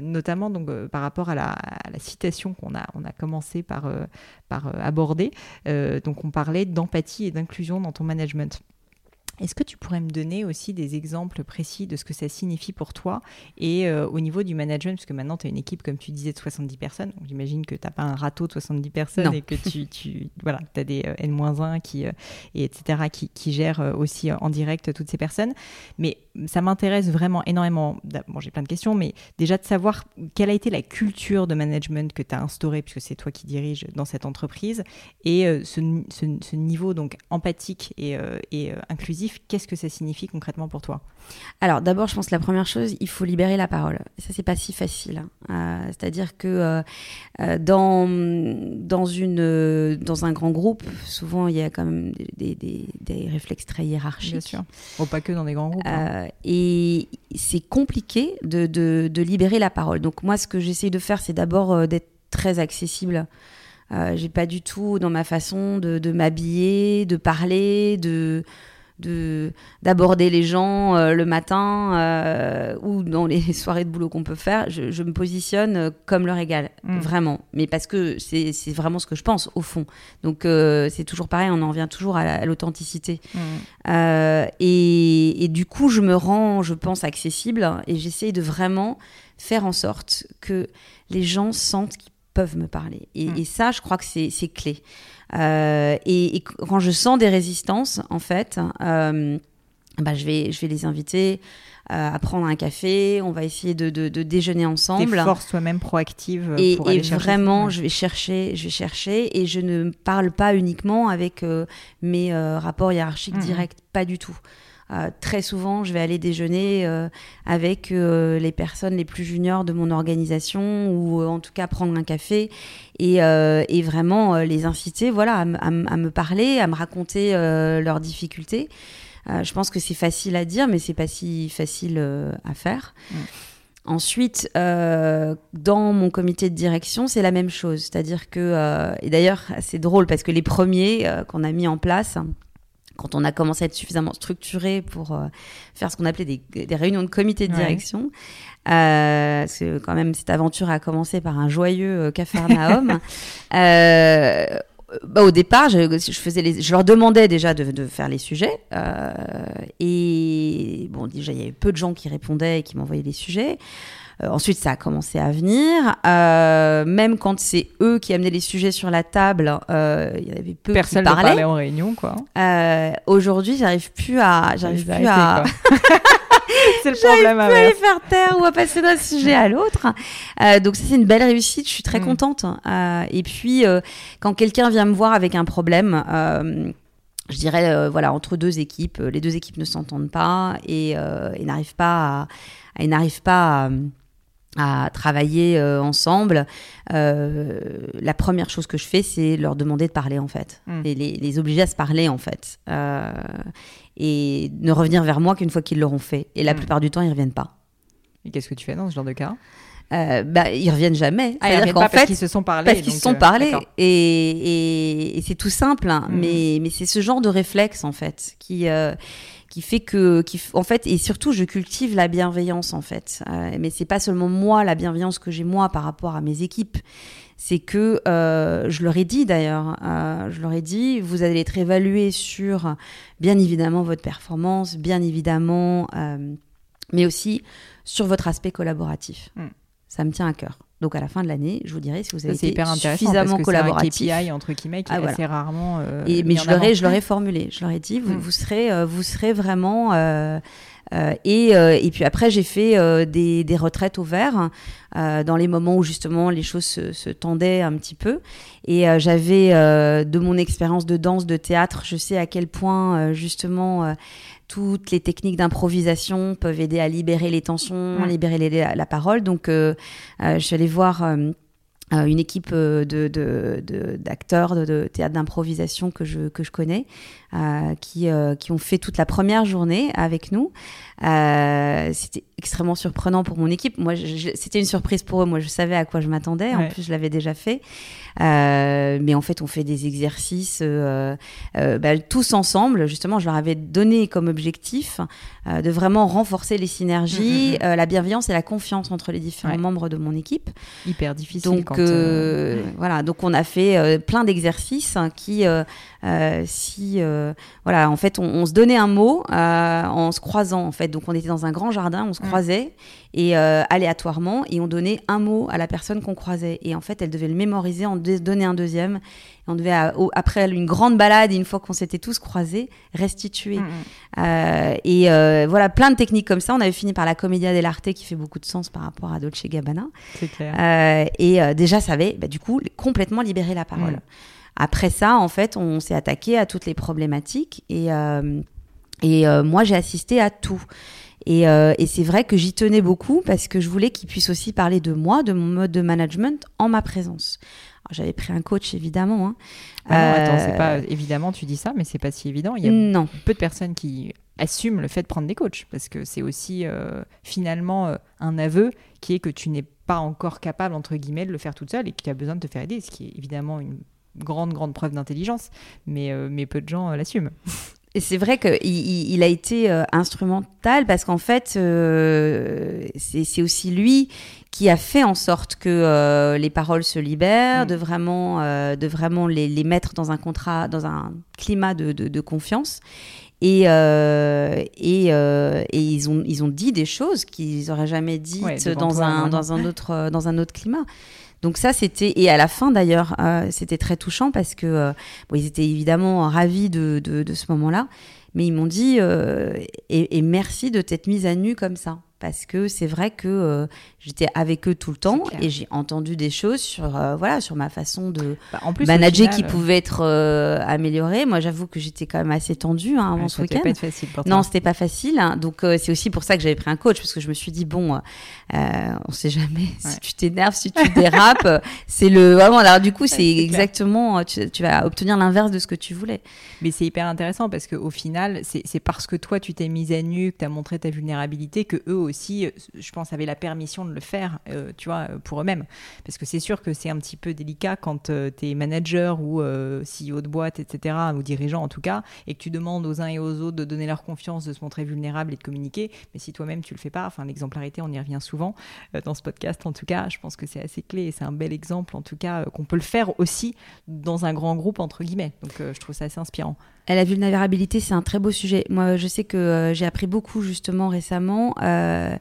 notamment donc par rapport à la, citation qu'on a commencé par aborder. donc, on parlait d'empathie et d'inclusion dans ton management. Est-ce que tu pourrais me donner aussi des exemples précis de ce que ça signifie pour toi et euh, au niveau du management, parce que maintenant tu as une équipe, comme tu disais, de 70 personnes. J'imagine que tu n'as pas un râteau de 70 personnes et que tu, tu voilà, as des euh, N-1 qui, euh, et etc., qui, qui gèrent aussi en direct toutes ces personnes. Mais ça m'intéresse vraiment énormément. Bon, j'ai plein de questions, mais déjà de savoir quelle a été la culture de management que tu as instaurée, puisque c'est toi qui diriges dans cette entreprise, et ce, ce, niveau donc empathique et, et inclusif qu'est-ce que ça signifie concrètement pour toi? Alors d'abord, je pense que la première chose, il faut libérer la parole. Ça, c'est pas si facile. Hein. Euh, c'est-à-dire que euh, euh, dans, dans, une, dans un grand groupe, souvent, il y a quand même des, des, réflexes très hiérarchiques. Bien sûr. Oh, pas que dans des grands groupes. Hein. Et c'est compliqué de, de, de, libérer la parole. Donc moi, ce que j'essaye de faire, c'est d'abord d'être très accessible. Euh, j'ai pas du tout dans ma façon de, de m'habiller, de parler, de de d'aborder les gens euh, le matin euh, ou dans les soirées de boulot qu'on peut faire, je, me positionne euh, comme leur égal, mm. vraiment. Mais parce que c'est vraiment ce que je pense au fond. Donc c'est toujours pareil, on en revient toujours à l'authenticité. Mm. Et, et, du coup, je me rends, je pense, accessible et j'essaye de vraiment faire en sorte que les gens sentent qu'ils peuvent me parler. Et, mm. et ça, je crois que c'est clé. Euh, et, quand je sens des résistances, en fait, euh, bah, je, vais, je vais les inviter euh, à prendre un café, on va essayer de, de, déjeuner ensemble. Des forces toi-même proactive et, pour aller et vraiment, je vais chercher, je vais chercher, et je ne parle pas uniquement avec mes rapports hiérarchiques mmh, mmh. directs, pas du tout. Euh, très souvent, je vais aller déjeuner euh, avec euh, les personnes les plus juniors de mon organisation ou en tout cas prendre un café et, et vraiment les inciter voilà, à, me parler, à me raconter leurs difficultés. je pense que c'est facile à dire, mais c'est pas si facile à faire. Mm. Ensuite, dans mon comité de direction, c'est la même chose. C'est-à-dire que, et d'ailleurs, c'est drôle parce que les premiers qu'on a mis en place, quand on a commencé à être suffisamment structuré pour euh, faire ce qu'on appelait des, des, réunions de comité de direction, euh, parce que quand même cette aventure a commencé par un joyeux euh, Capharnaüm. euh, bah, au départ, je, je, faisais les, je leur demandais déjà de, de faire les sujets. Euh, et bon, déjà, il y avait peu de gens qui répondaient et qui m'envoyaient les sujets. Euh, ensuite, ça a commencé à venir. Euh, même quand c'est eux qui amenaient les sujets sur la table, euh, il y avait peu Personne qui parlaient. parlait en réunion, quoi. Euh, Aujourd'hui, j'arrive plus à, j'arrive plus à. c'est le problème à aller faire taire ou à passer d'un sujet à l'autre. Euh, donc ça c'est une belle réussite, je suis très Mm. contente. Euh, et puis euh, quand quelqu'un vient me voir avec un problème, euh, je dirais euh, voilà entre deux équipes, les deux équipes ne s'entendent pas et, euh, et n'arrivent pas à, n'arrivent pas à à travailler euh, ensemble, euh, la première chose que je fais, c'est leur demander de parler en fait, Mm. et les, les obliger à se parler en fait, Euh, et ne revenir vers moi qu'une fois qu'ils l'auront fait. Et la Mm. plupart du temps, ils reviennent pas. Et qu'est-ce que tu fais dans ce genre de cas? Euh, bah, ils reviennent jamais. Ah, C'est-à-dire qu'en fait, qu'ils se sont parlé. parce qu'ils se sont parlé d'accord. et, et, et c'est tout simple hein, Mhm. mais mais c'est ce genre de réflexe en fait qui qui fait que qui en fait et surtout je cultive la bienveillance en fait. Euh, mais c'est pas seulement moi la bienveillance que j'ai moi par rapport à mes équipes. C'est que euh, je leur ai dit d'ailleurs euh, je leur ai dit vous allez être évalué sur bien évidemment votre performance bien évidemment euh, mais aussi sur votre aspect collaboratif. Mm. ça me tient à cœur donc à la fin de l'année je vous dirai si vous avez été hyper suffisamment parce que c'est un collaboratif KPI entre guillemets qui Ah, est voilà. assez rarement. euh, et, mais je leur, ai, avant. je leur ai formulé, je leur ai dit, vous, Mm. vous serez, euh, vous serez vraiment. euh, euh, et, et puis après, j'ai fait des, des retraites au vert dans les moments où justement les choses se, se tendaient un petit peu. Et j'avais, de mon expérience de danse, de théâtre, je sais à quel point justement toutes les techniques d'improvisation peuvent aider à libérer les tensions, libérer les- la, la parole. Donc, euh, euh, je suis allée voir. euh, euh, une équipe euh, de, de, de- d'acteurs de, théâtre d'improvisation que je, que je connais, qui, qui ont fait toute la première journée avec nous. C'était extrêmement surprenant pour mon équipe. Moi, c'était une surprise pour eux. Moi, je savais à quoi je m'attendais. En plus, je l'avais déjà fait. Euh, mais en fait, on fait des exercices euh, euh, bah, tous ensemble. Justement, je leur avais donné comme objectif euh, de vraiment renforcer les synergies, euh, la bienveillance et la confiance entre les différents Ouais. membres de mon équipe. hyper difficile. Donc quand, voilà, donc on a fait plein d'exercices hein, qui, euh, si euh, voilà, en fait, on, on se donnait un mot euh, en se croisant en fait. Donc on était dans un grand jardin, on se Mm. croisait et aléatoirement et on donnait un mot à la personne qu'on croisait et en fait, elle devait le mémoriser, en donner un deuxième. Et on devait à- au- après une grande balade, une fois qu'on s'était tous croisés, restituer. mm, et voilà, plein de techniques comme ça. On avait fini par la Commedia dell'arte qui fait beaucoup de sens par rapport à Dolce Gabbana. c'est clair. Et déjà, ça avait bah, du coup complètement libéré la parole. Mm. Après ça, en fait, on s'est attaqué à toutes les problématiques et, euh, et euh, moi, j'ai assisté à tout. Et, euh, et c'est vrai que j'y tenais beaucoup parce que je voulais qu'ils puissent aussi parler de moi, de mon mode de management en ma présence. J'avais pris un coach, évidemment. hein. Ah non, attends, c'est pas évidemment. Tu dis ça, mais c'est pas si évident. Il y a Non. peu de personnes qui assument le fait de prendre des coachs parce que c'est aussi euh, finalement un aveu qui est que tu n'es pas encore capable entre guillemets de le faire toute seule et que tu as besoin de te faire aider, ce qui est évidemment une grande grande preuve d'intelligence, mais euh, mais peu de gens euh, l'assument. Et c'est vrai qu'il il, a été euh, instrumental parce qu'en fait, euh, c'est aussi lui qui a fait en sorte que euh, les paroles se libèrent, Mm. de vraiment, de vraiment les, les mettre dans un contrat, dans un climat de, de- de confiance. Et, et, et ils, ont, ils ont dit des choses qu'ils auraient jamais dites Ouais, dans, un, dans, un autre, dans un autre climat. Donc ça, c'était et à la fin d'ailleurs, euh, c'était très touchant parce que euh, bon, ils étaient évidemment ravis de, ce moment-là, mais ils m'ont dit euh, et merci de t'être mise à nu comme ça parce que c'est vrai que euh, j'étais avec eux tout le temps et j'ai entendu des choses sur euh, voilà sur ma façon de Bah, en plus, au manager final, qui pouvait être euh, améliorée. Moi, j'avoue que j'étais quand même assez tendue hein, avant ouais, ce week-end. pas être facile pour toi. Non, c'était pas facile. hein. Donc euh, c'est aussi pour ça que j'avais pris un coach parce que je me suis dit bon, euh, on sait jamais Ouais. si tu t'énerves, si tu dérapes, euh, c'est le vraiment. Alors du coup, c'est exactement. euh, Tu, tu vas obtenir l'inverse de ce que tu voulais. Mais c'est hyper intéressant parce qu'au final, c'est c'est parce que toi, tu t'es mise à nu, que tu as montré ta vulnérabilité, que eux aussi, je pense, avaient la permission de le faire, tu vois, pour eux-mêmes. Parce que c'est sûr que c'est un petit peu délicat quand tu es manager ou CEO de boîte, etc., ou dirigeant en tout cas, et que tu demandes aux uns et aux autres de donner leur confiance, de se montrer vulnérable et de communiquer. Mais si toi-même tu le fais pas, enfin l'exemplarité, on y revient souvent dans ce podcast en tout cas, je pense que c'est assez clé et c'est un bel exemple en tout cas qu'on peut le faire aussi dans un grand groupe entre guillemets. Donc je trouve ça assez inspirant. La vulnérabilité, c'est un très beau sujet. Moi, je sais que j'ai appris beaucoup justement récemment. Euh,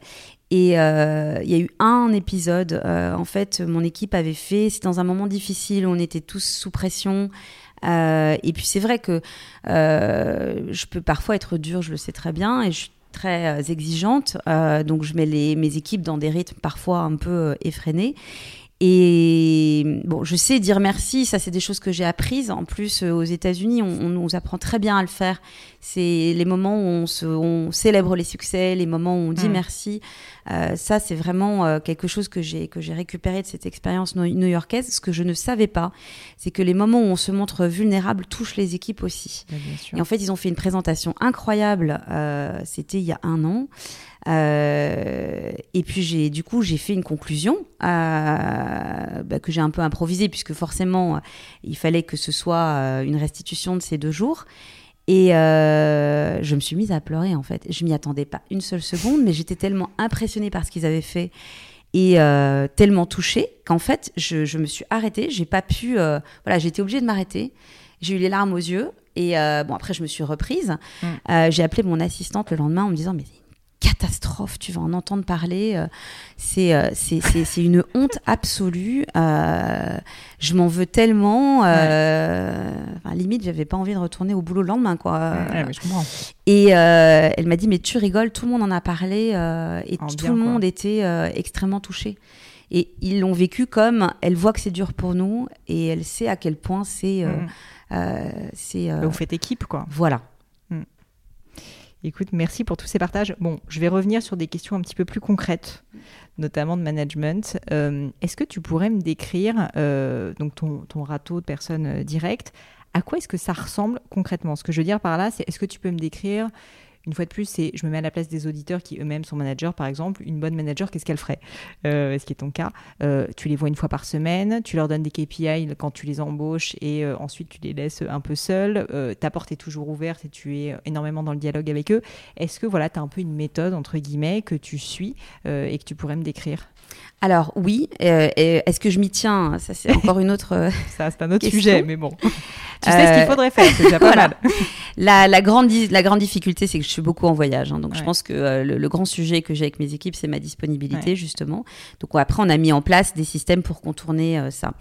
et euh, il y a eu un épisode, euh, en fait, mon équipe avait fait, c'est dans un moment difficile, on était tous sous pression. Euh, et puis c'est vrai que je peux parfois être dure, je le sais très bien, et je suis très exigeante, donc je mets les, mes équipes dans des rythmes parfois un peu effrénés. Et bon, je sais dire merci, ça c'est des choses que j'ai apprises. En plus, aux États-Unis, on, on, nous apprend très bien à le faire. C'est les moments où on, se, on, célèbre les succès, les moments où on dit mm. merci. Euh, ça, c'est vraiment euh, quelque chose que j'ai que j'ai récupéré de cette expérience new-yorkaise. Ce que je ne savais pas, c'est que les moments où on se montre vulnérable touchent les équipes aussi. Et en fait, ils ont fait une présentation incroyable. Euh, C'était il y a un an. Euh, et puis j'ai du coup j'ai fait une conclusion euh, bah, que j'ai un peu improvisée puisque forcément il fallait que ce soit une restitution de ces deux jours. Et euh, je me suis mise à pleurer en fait. Je m'y attendais pas une seule seconde, mais j'étais tellement impressionnée par ce qu'ils avaient fait et euh, tellement touchée qu'en fait, je, je, me suis arrêtée. J'ai pas pu. Euh, voilà, j'étais obligée de m'arrêter. J'ai eu les larmes aux yeux. Et bon, après, je me suis reprise. Mm. j'ai appelé mon assistante le lendemain en me disant Mais catastrophe, tu vas en entendre parler. Euh, euh, c'est une honte absolue. Euh, je m'en veux tellement. Euh, enfin, limite, j'avais pas envie de retourner au boulot le lendemain. Quoi. et elle m'a dit, mais tu rigoles, tout le monde en a parlé et tout le monde était extrêmement touché. Et ils l'ont vécu comme elle voit que c'est dur pour nous et elle sait à quel point c'est. Mm. c'est Vous faites équipe, quoi. Voilà. Écoute, merci pour tous ces partages. Bon, je vais revenir sur des questions un petit peu plus concrètes, notamment de management. Euh, est-ce que tu pourrais me décrire euh, donc ton, ton, râteau de personnes euh, directes? À quoi est-ce que ça ressemble concrètement? Ce que je veux dire par là, c'est est-ce que tu peux me décrire une fois de plus, c'est je me mets à la place des auditeurs qui eux-mêmes sont managers, par exemple. Une bonne manager, qu'est-ce qu'elle ferait? Euh, Ce qui est ton cas. Euh, tu les vois une fois par semaine, tu leur donnes des KPI quand tu les embauches et euh, ensuite tu les laisses un peu seuls. ta porte est toujours ouverte et tu es énormément dans le dialogue avec eux. Est-ce que voilà, tu as un peu une méthode, entre guillemets, que tu suis et que tu pourrais me décrire? Alors oui, est-ce que je m'y tiens? Ça c'est encore une autre. ça c'est un autre sujet, mais bon. Tu sais ce qu'il faudrait faire, c'est déjà pas mal. La, la, grande, la grande difficulté, c'est que je suis beaucoup en voyage. Hein, donc je pense que euh, le, grand sujet que j'ai avec mes équipes, c'est ma disponibilité, justement. Donc après, on a mis en place des systèmes pour contourner euh, ça.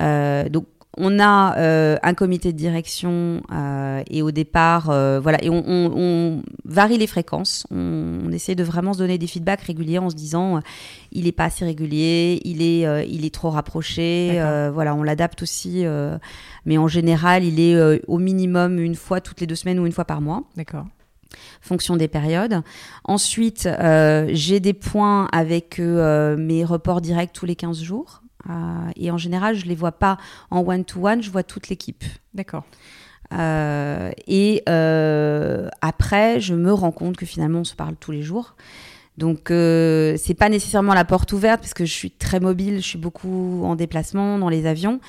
Euh, donc on a euh, un comité de direction euh, et au départ, euh, voilà, et on, on, on, varie les fréquences. On, on, essaie de vraiment se donner des feedbacks réguliers en se disant il est pas assez régulier, il est, il est trop rapproché. voilà, on l'adapte aussi, mais en général, il est au minimum une fois toutes les deux semaines ou une fois par mois. D'accord fonction des périodes. Ensuite, j'ai des points avec mes reports directs tous les 15 jours. Euh, et en général, je les vois pas en one-to-one, je vois toute l'équipe. D'accord. Euh, et euh, après, je me rends compte que finalement, on se parle tous les jours. Donc, euh, c'est pas nécessairement la porte ouverte parce que je suis très mobile, je suis beaucoup en déplacement dans les avions.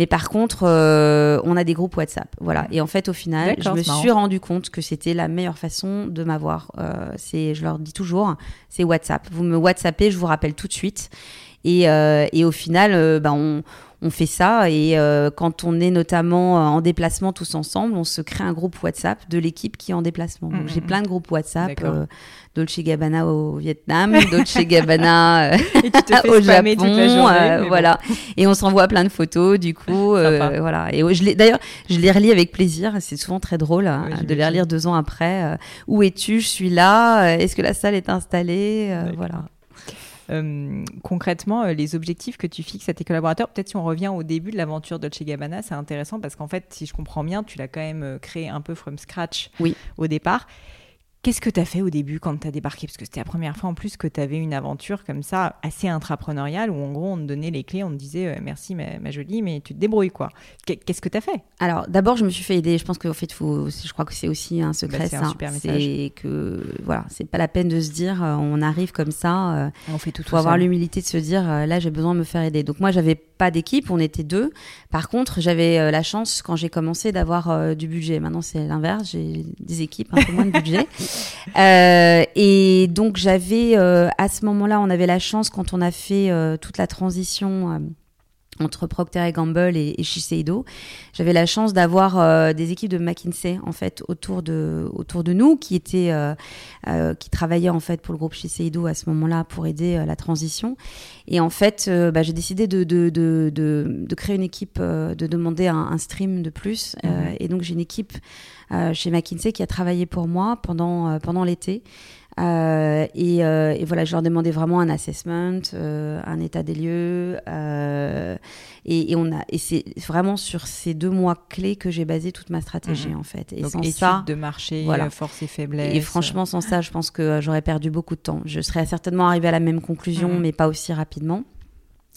Mais par contre, on a des groupes WhatsApp. Voilà. Et en fait, au final, je me suis rendu compte que c'était la meilleure façon de m'avoir. C'est, je leur dis toujours, c'est WhatsApp. Vous me WhatsAppez, je vous rappelle tout de suite. Et, euh, et au final, euh, bah, on, on, fait ça. Et euh, quand on est notamment en déplacement tous ensemble, on se crée un groupe WhatsApp de l'équipe qui est en déplacement. Donc, j'ai plein de groupes WhatsApp. Dolce Gabbana au Vietnam, Dolce Gabbana au Japon, voilà. Et on s'envoie plein de photos, du coup, voilà. Et je d'ailleurs, je les relis avec plaisir. C'est souvent très drôle hein, de les relire deux ans après. où es-tu? Je suis là. Est-ce que la salle est installée? Voilà. Euh, concrètement, euh, les objectifs que tu fixes à tes collaborateurs, peut-être si on revient au début de l'aventure Dolce Gabbana, c'est intéressant parce qu'en fait, si je comprends bien, tu l'as quand même euh, créé un peu from scratch oui. au départ. Qu'est-ce que tu as fait au début quand tu as débarqué? Parce que c'était la première fois en plus que tu avais une aventure comme ça, assez intrapreneuriale, où en gros on te donnait les clés, on te disait euh, merci ma, jolie, mais tu te débrouilles quoi. Qu'est-ce que tu as fait? Alors d'abord je me suis fait aider, je pense qu'en fait faut, je crois que c'est aussi un secret, bah, c'est que voilà, c'est pas la peine de se dire euh, on arrive comme ça, euh, on fait tout. Faut avoir l'humilité de se dire là j'ai besoin de me faire aider. Donc moi j'avais pas d'équipe, on était deux. Par contre j'avais la chance quand j'ai commencé d'avoir du budget. Maintenant c'est l'inverse, j'ai des équipes un peu moins de budget. Euh, et donc j'avais euh, à ce moment-là, on avait la chance quand on a fait euh, toute la transition entre Procter et Gamble et, et Shiseido, j'avais la chance d'avoir des équipes de McKinsey en fait autour de autour de nous qui étaient qui travaillaient en fait pour le groupe Shiseido à ce moment-là pour aider la transition. Et en fait, bah, j'ai décidé de de, de, de, créer une équipe, de demander un, un stream de plus. Mhm. et donc j'ai une équipe euh, chez McKinsey qui a travaillé pour moi pendant, euh, pendant l'été. Euh, et, et, voilà, je leur demandais vraiment un assessment, un état des lieux. Et, et, on a, et c'est vraiment sur ces deux mois clés que j'ai basé toute ma stratégie mhm. en fait. Et Donc, sans ça, de marché, voilà. force et faiblesse. Et franchement, sans ça, je pense que j'aurais perdu beaucoup de temps. Je serais certainement arrivée à la même conclusion, mhm. mais pas aussi rapidement.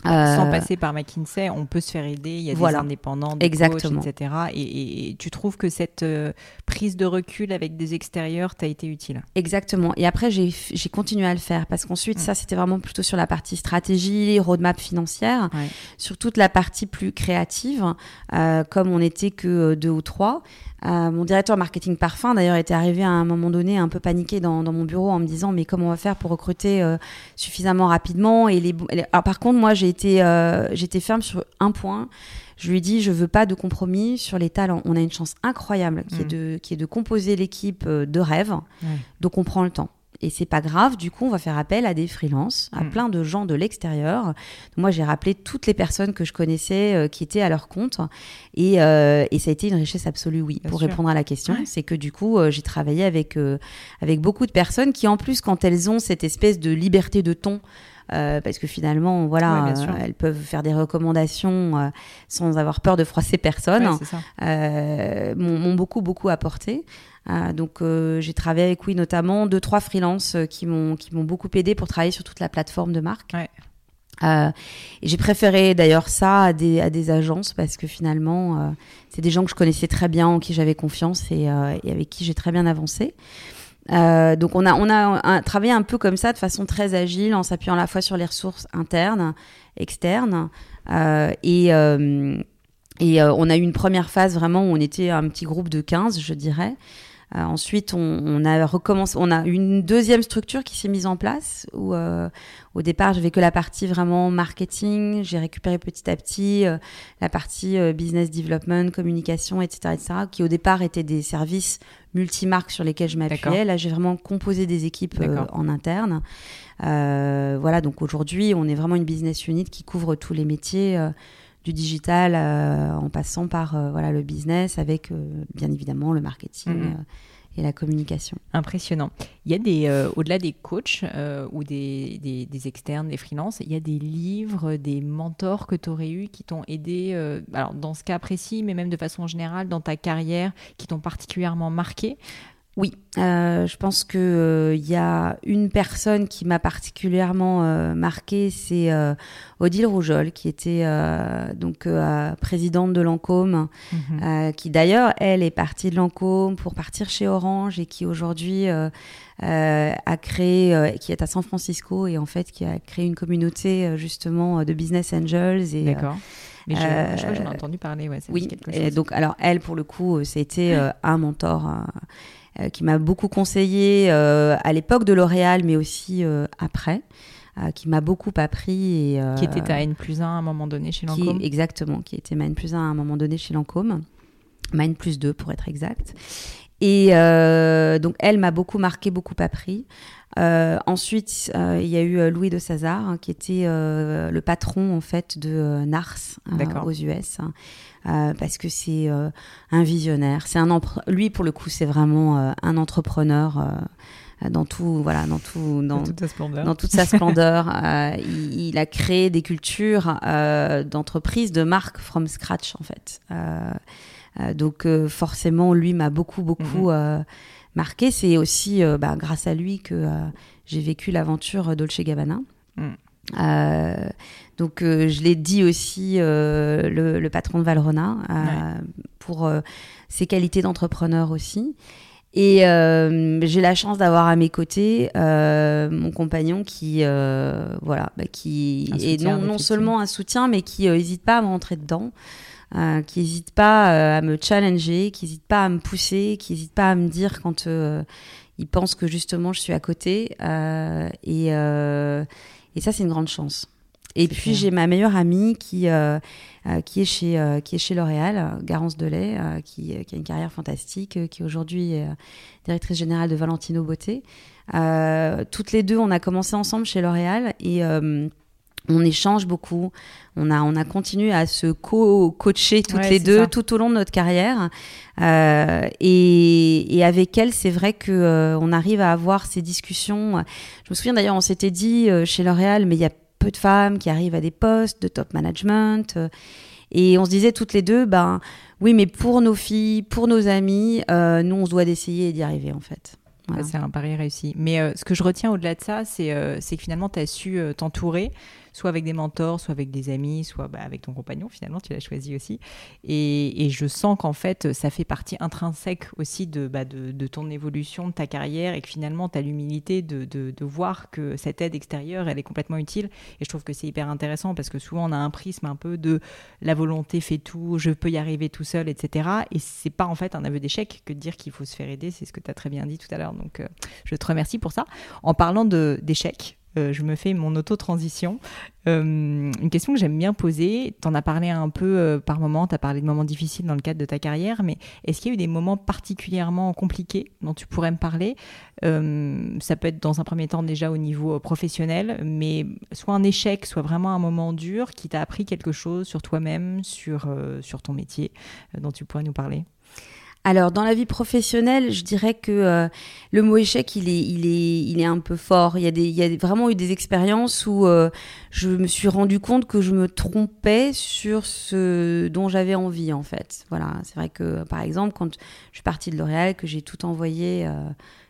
Sans euh, passer par McKinsey, on peut se faire aider. Il y a des indépendants, des Exactement. coachs, etc. Et, tu trouves que cette euh, prise de recul avec des extérieurs t'a été utile? Exactement. Et après, j'ai continué à le faire parce qu'ensuite, mm. ça, c'était vraiment plutôt sur la partie stratégie, roadmap financière, sur toute la partie plus créative, euh, comme on n'était que deux ou trois. Euh, mon directeur marketing parfum, d'ailleurs, était arrivé à un moment donné un peu paniqué dans, dans mon bureau en me disant mais comment on va faire pour recruter euh, suffisamment rapidement? Et les, Alors, par contre, moi, j'ai été, euh, j'étais ferme sur un point. Je lui ai dit je veux pas de compromis sur les talents. On a une chance incroyable qui, est, mm. de, qui est de composer l'équipe de rêve, donc on prend le temps. Et c'est pas grave, du coup, on va faire appel à des freelances, à mm. plein de gens de l'extérieur. Moi, j'ai rappelé toutes les personnes que je connaissais euh, qui étaient à leur compte. Et, euh, et, ça a été une richesse absolue, oui, pour répondre à la question. C'est que du coup, euh, j'ai travaillé avec, avec beaucoup de personnes qui, en plus, quand elles ont cette espèce de liberté de ton, parce que finalement, voilà, elles peuvent faire des recommandations sans avoir peur de froisser personne. m'ont beaucoup beaucoup apporté. Euh, donc euh, j'ai travaillé avec oui notamment deux trois freelances euh, qui m'ont qui m'ont beaucoup aidé pour travailler sur toute la plateforme de marque. Ouais. Euh, j'ai préféré d'ailleurs ça à des, à des agences parce que finalement, c'est des gens que je connaissais très bien, en qui j'avais confiance et, et, avec qui j'ai très bien avancé. donc on a, on a travaillé un peu comme ça, de façon très agile, en s'appuyant à la fois sur les ressources internes, externes. et et on a eu une première phase vraiment où on était un petit groupe de 15, je dirais. Euh, ensuite, on, a recommencé, on a une deuxième structure qui s'est mise en place où euh, au départ, j'avais que la partie vraiment marketing. J'ai récupéré petit à petit euh, la partie business development, communication, etc., etc., qui au départ étaient des services multimarques sur lesquels je m'appuyais. Là, j'ai vraiment composé des équipes en interne. voilà, donc aujourd'hui, on est vraiment une business unit qui couvre tous les métiers du digital euh, en passant par euh, voilà le business avec euh, bien évidemment le marketing mhm. et la communication. Impressionnant. Il y a des, au-delà des coachs ou des, des, externes, des freelances, il y a des livres, des mentors que tu aurais eu qui t'ont aidé, alors dans ce cas précis, mais même de façon générale dans ta carrière, qui t'ont particulièrement marqué. Oui, euh, je pense que il euh, y a une personne qui m'a particulièrement euh, marqué, c'est euh, Odile Roujol, qui était euh, donc présidente de Lancôme, mhm. qui d'ailleurs elle est partie de Lancôme pour partir chez Orange et qui aujourd'hui a créé, qui est à San Francisco et en fait qui a créé une communauté justement de business angels et D'accord. Mais je, je crois que j'en ai entendu parler. Ouais, oui, et donc alors elle pour le coup, c'était un mentor. Euh, qui m'a beaucoup conseillé euh, à l'époque de L'Oréal, mais aussi euh, après. qui m'a beaucoup appris. Et, qui était ta N plus 1 à un moment donné chez Lancôme Exactement, qui était ma N plus 1 à un moment donné chez Lancôme. Ma N plus 2 pour être exact. Et donc elle m'a beaucoup marqué, beaucoup appris. Euh, ensuite, euh, il y a eu Louis de Sazar, hein, qui était euh, le patron en fait de Nars aux US. Euh, parce que c'est euh, un visionnaire. C'est un lui pour le coup, c'est vraiment euh, un entrepreneur dans tout, voilà, dans tout, dans, toute sa splendeur. Dans toute sa splendeur. il, il, a créé des cultures d'entreprises, de marques from scratch en fait. donc forcément, lui m'a beaucoup, beaucoup. Mhm marqué. C'est aussi bah, grâce à lui que j'ai vécu l'aventure Dolce Gabbana. Mm. Donc je l'ai dit aussi le, patron de Valrona pour ses qualités d'entrepreneur aussi. Et euh, j'ai la chance d'avoir à mes côtés euh, mon compagnon qui, euh, voilà, bah, qui est non, non seulement un soutien, mais qui n'hésite pas à me rentrer dedans, qui n'hésite pas à me challenger, qui n'hésite pas à me pousser, qui n'hésite pas à me dire quand il pense que justement je suis à côté. et, et ça, c'est une grande chance. Et puis j'ai ma meilleure amie qui euh, euh, qui est chez euh, qui est chez L'Oréal, Garance Delay, qui, qui, a une carrière fantastique, qui aujourd'hui est directrice générale de Valentino Beauté. toutes les deux, on a commencé ensemble chez L'Oréal et on échange beaucoup. On a, on a continué à se co-coacher toutes les deux tout au long de notre carrière. Euh, et, et, avec elle, c'est vrai que on arrive à avoir ces discussions. Je me souviens d'ailleurs, on s'était dit chez L'Oréal, mais il y a peu de femmes qui arrivent à des postes de top management. Euh, et on se disait toutes les deux, ben oui, mais pour nos filles, pour nos amis, euh, nous, on se doit d'essayer d'y arriver en fait. C'est un pari réussi. Mais euh, ce que je retiens au-delà de ça, c'est que finalement, tu as su t'entourer soit avec des mentors, soit avec des amis, soit bah, avec ton compagnon finalement, tu l'as choisi aussi. Et, je sens qu'en fait, ça fait partie intrinsèque aussi de, bah, de, ton évolution, de ta carrière, et que finalement, tu as l'humilité de, voir que cette aide extérieure, elle est complètement utile. Et je trouve que c'est hyper intéressant parce que souvent, on a un prisme un peu de la volonté fait tout, je peux y arriver tout seul, etc. Et c'est pas en fait un aveu d'échec que de dire qu'il faut se faire aider, c'est ce que tu as très bien dit tout à l'heure. Donc, euh, je te remercie pour ça. En parlant d'échecs, euh, je me fais mon auto-transition. Euh, une question que j'aime bien poser, tu en as parlé un peu euh, par moment, tu as parlé de moments difficiles dans le cadre de ta carrière, mais est-ce qu'il y a eu des moments particulièrement compliqués dont tu pourrais me parler? Ça peut être dans un premier temps déjà au niveau professionnel, mais soit un échec, soit vraiment un moment dur qui t'a appris quelque chose sur toi-même, sur, sur ton métier, dont tu pourrais nous parler alors, dans la vie professionnelle, je dirais que euh, le mot échec, il est, il, est, il est un peu fort. Il y a, des, il y a vraiment eu des expériences où euh, je me suis rendu compte que je me trompais sur ce dont j'avais envie, en fait. Voilà, c'est vrai que, par exemple, quand je suis partie de L'Oréal, que j'ai tout envoyé... Euh,